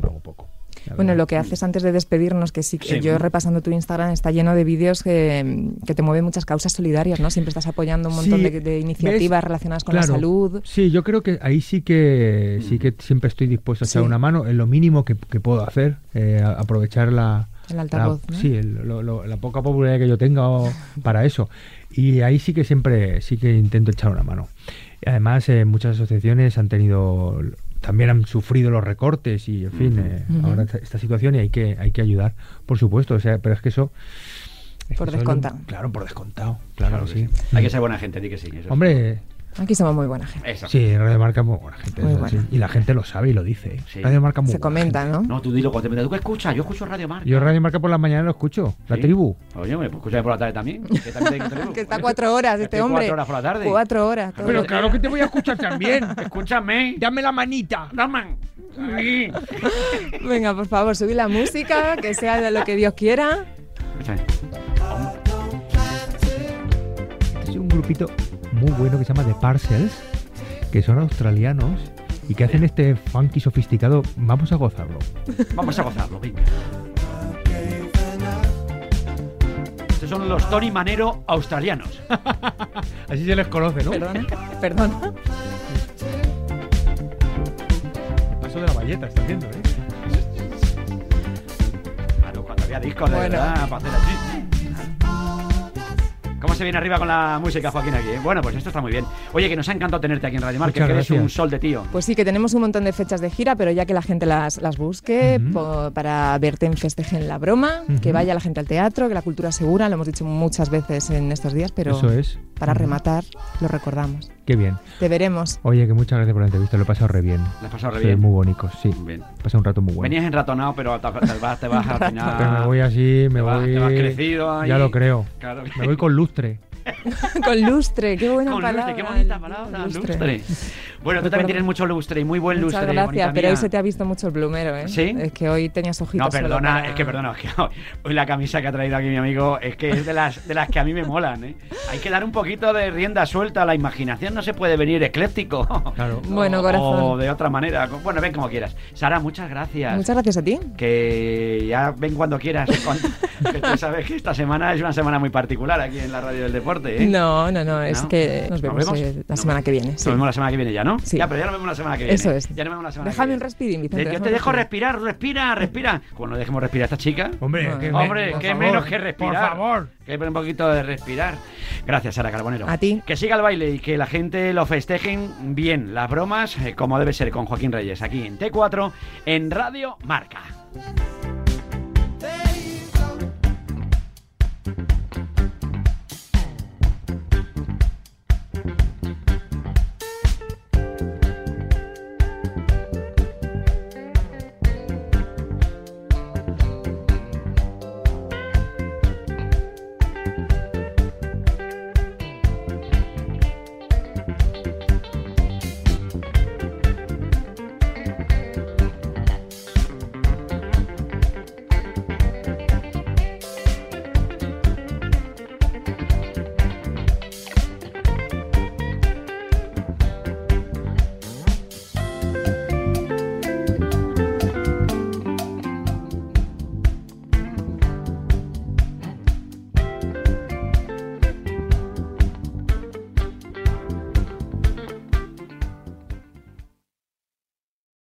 [SPEAKER 3] Lo hago poco.
[SPEAKER 2] Bueno, lo que haces antes de despedirnos, que sí, que
[SPEAKER 1] Sí.
[SPEAKER 2] yo repasando tu Instagram está lleno de vídeos que, que te mueven muchas causas solidarias, ¿no? Siempre estás apoyando un montón
[SPEAKER 3] Sí,
[SPEAKER 2] de, de iniciativas
[SPEAKER 3] ¿ves?
[SPEAKER 2] relacionadas con
[SPEAKER 3] Claro.
[SPEAKER 2] la salud.
[SPEAKER 3] Sí, yo creo que ahí sí que sí que siempre estoy dispuesto a echar
[SPEAKER 2] Sí.
[SPEAKER 3] una mano en lo mínimo que, que puedo hacer, eh, a- aprovechar la,
[SPEAKER 2] El altavoz,
[SPEAKER 3] la-
[SPEAKER 2] ¿no?
[SPEAKER 3] sí, el- lo- lo- la poca popularidad que yo tenga [laughs] para eso. Y ahí sí que siempre sí que intento echar una mano. Además, eh, muchas asociaciones han tenido también han sufrido los recortes y en fin, eh, ahora esta, esta situación y hay que hay que ayudar, por supuesto, o sea, pero es que eso es
[SPEAKER 2] Por
[SPEAKER 3] lo-
[SPEAKER 2] descontado.
[SPEAKER 3] claro, por descontado, claro, que sí.
[SPEAKER 1] Hay que ser buena gente, di que sí. eso es-
[SPEAKER 3] Hombre,
[SPEAKER 2] Aquí somos muy buena gente.
[SPEAKER 1] Eso.
[SPEAKER 3] Sí, Radio Marca es muy buena gente.
[SPEAKER 2] Muy
[SPEAKER 3] eso
[SPEAKER 2] buena.
[SPEAKER 3] sí. Y la gente lo sabe y lo dice. ¿eh?
[SPEAKER 1] Sí.
[SPEAKER 3] Radio Marca es muy
[SPEAKER 2] Se
[SPEAKER 3] buena
[SPEAKER 2] comenta,
[SPEAKER 3] gente.
[SPEAKER 2] ¿no?
[SPEAKER 1] No, tú dilo cuando te. ¿Tú qué escuchas? Yo escucho Radio Marca.
[SPEAKER 3] Yo Radio Marca por la mañana lo escucho. La
[SPEAKER 1] Sí.
[SPEAKER 3] tribu.
[SPEAKER 1] Oye, me escuchas por la tarde también. [laughs] Que, también tengo tribu.
[SPEAKER 2] Que está cuatro horas este
[SPEAKER 1] Estoy
[SPEAKER 2] hombre.
[SPEAKER 1] Cuatro horas por la tarde.
[SPEAKER 2] Cuatro horas. todo
[SPEAKER 3] Pero claro que te voy a escuchar también. [laughs]
[SPEAKER 1] Escúchame.
[SPEAKER 3] Dame la manita.
[SPEAKER 1] Daman. Ahí. [laughs]
[SPEAKER 2] Venga, por favor, subid la música, que sea de lo que Dios quiera.
[SPEAKER 1] Escúchame.
[SPEAKER 3] Es un grupito muy bueno que se llama The Parcels, que son australianos y que hacen este funky sofisticado. Vamos a gozarlo. [laughs]
[SPEAKER 1] Vamos a gozarlo, venga. Estos son los Tony Manero australianos. [laughs]
[SPEAKER 3] Así se les conoce, ¿no?
[SPEAKER 2] Perdona, perdona.
[SPEAKER 3] El paso de la valleta está haciendo, ¿eh?
[SPEAKER 1] Claro, cuando había discos de
[SPEAKER 2] Bueno.
[SPEAKER 1] verdad, para hacer así. ¿Cómo se viene arriba con la música, Joaquín, aquí? eh? Bueno, pues esto está muy bien. Oye, que nos ha encantado tenerte aquí en Radio Marca,
[SPEAKER 3] Muchas
[SPEAKER 1] que eres un sol de tío.
[SPEAKER 2] Pues sí, que tenemos un montón de fechas de gira, pero ya que la gente las, las busque para verte en Festeje en la Broma, que vaya la gente al teatro, que la cultura segura, lo hemos dicho muchas veces en estos días, pero
[SPEAKER 3] Eso es.
[SPEAKER 2] para rematar lo recordamos.
[SPEAKER 3] Qué bien.
[SPEAKER 2] Te veremos.
[SPEAKER 3] Oye, que muchas gracias por la entrevista. Lo he pasado re bien.
[SPEAKER 1] Le has pasado re
[SPEAKER 3] Sois
[SPEAKER 1] bien.
[SPEAKER 3] muy bonitos, sí.
[SPEAKER 1] Bien.
[SPEAKER 3] He pasado un rato muy bueno.
[SPEAKER 1] Venías enratonado, pero te, te vas, te vas al [laughs] final.
[SPEAKER 3] Que me voy así, me
[SPEAKER 1] te vas-
[SPEAKER 3] voy.
[SPEAKER 1] te vas crecido ahí.
[SPEAKER 3] Ya lo creo.
[SPEAKER 1] Claro.
[SPEAKER 3] Me voy [laughs] con lustre. [laughs]
[SPEAKER 2] Con lustre, qué buena
[SPEAKER 1] Con
[SPEAKER 2] palabra.
[SPEAKER 1] lustre, qué bonita palabra, lustre. Bueno, tú también tienes mucho lustre y muy buen
[SPEAKER 2] Muchas
[SPEAKER 1] lustre.
[SPEAKER 2] gracias,
[SPEAKER 1] bonita
[SPEAKER 2] pero
[SPEAKER 1] mía.
[SPEAKER 2] hoy se te ha visto mucho el plumero, ¿eh?
[SPEAKER 1] ¿Sí?
[SPEAKER 2] Es que hoy tenías ojitos
[SPEAKER 1] No, perdona,
[SPEAKER 2] para-
[SPEAKER 1] es que perdona, es que hoy la camisa que ha traído aquí mi amigo es que es de las, de las que a mí me molan, ¿eh? Hay que dar un poquito de rienda suelta a la imaginación, no se puede venir ecléptico.
[SPEAKER 3] Claro.
[SPEAKER 2] Bueno,
[SPEAKER 1] O-
[SPEAKER 2] corazón.
[SPEAKER 1] O de otra manera. Bueno, ven como quieras. Sara, muchas gracias.
[SPEAKER 2] Muchas gracias a ti.
[SPEAKER 1] Que ya ven cuando quieras. cuando- que tú sabes que esta semana es una semana muy particular aquí en la radio del deporte, ¿eh?
[SPEAKER 2] No, no, no, es
[SPEAKER 1] ¿No?
[SPEAKER 2] que nos vemos, eh, la
[SPEAKER 1] Nos
[SPEAKER 2] semana que viene.
[SPEAKER 1] Nos
[SPEAKER 2] sí.
[SPEAKER 1] vemos la semana que viene ya, ¿no?
[SPEAKER 2] Sí.
[SPEAKER 1] Ya, pero ya nos vemos la semana que viene.
[SPEAKER 2] Eso es.
[SPEAKER 1] Ya nos vemos la semana
[SPEAKER 2] Déjame
[SPEAKER 1] que
[SPEAKER 2] un
[SPEAKER 1] viene.
[SPEAKER 2] respirín, Vicente.
[SPEAKER 1] De- yo te
[SPEAKER 2] un
[SPEAKER 1] dejo
[SPEAKER 2] respirín.
[SPEAKER 1] respirar, respira, respira. Cuando dejemos respirar a esta chica.
[SPEAKER 3] Hombre, que
[SPEAKER 1] Hombre,
[SPEAKER 3] por
[SPEAKER 1] qué
[SPEAKER 3] favor,
[SPEAKER 1] menos que respirar.
[SPEAKER 3] Por favor.
[SPEAKER 1] Que un poquito de respirar. Gracias, Sara Carbonero.
[SPEAKER 2] A ti.
[SPEAKER 1] Que siga el baile y que la gente lo festejen bien. Las bromas, eh, como debe ser con Joaquín Reyes, aquí en T4, en Radio Marca.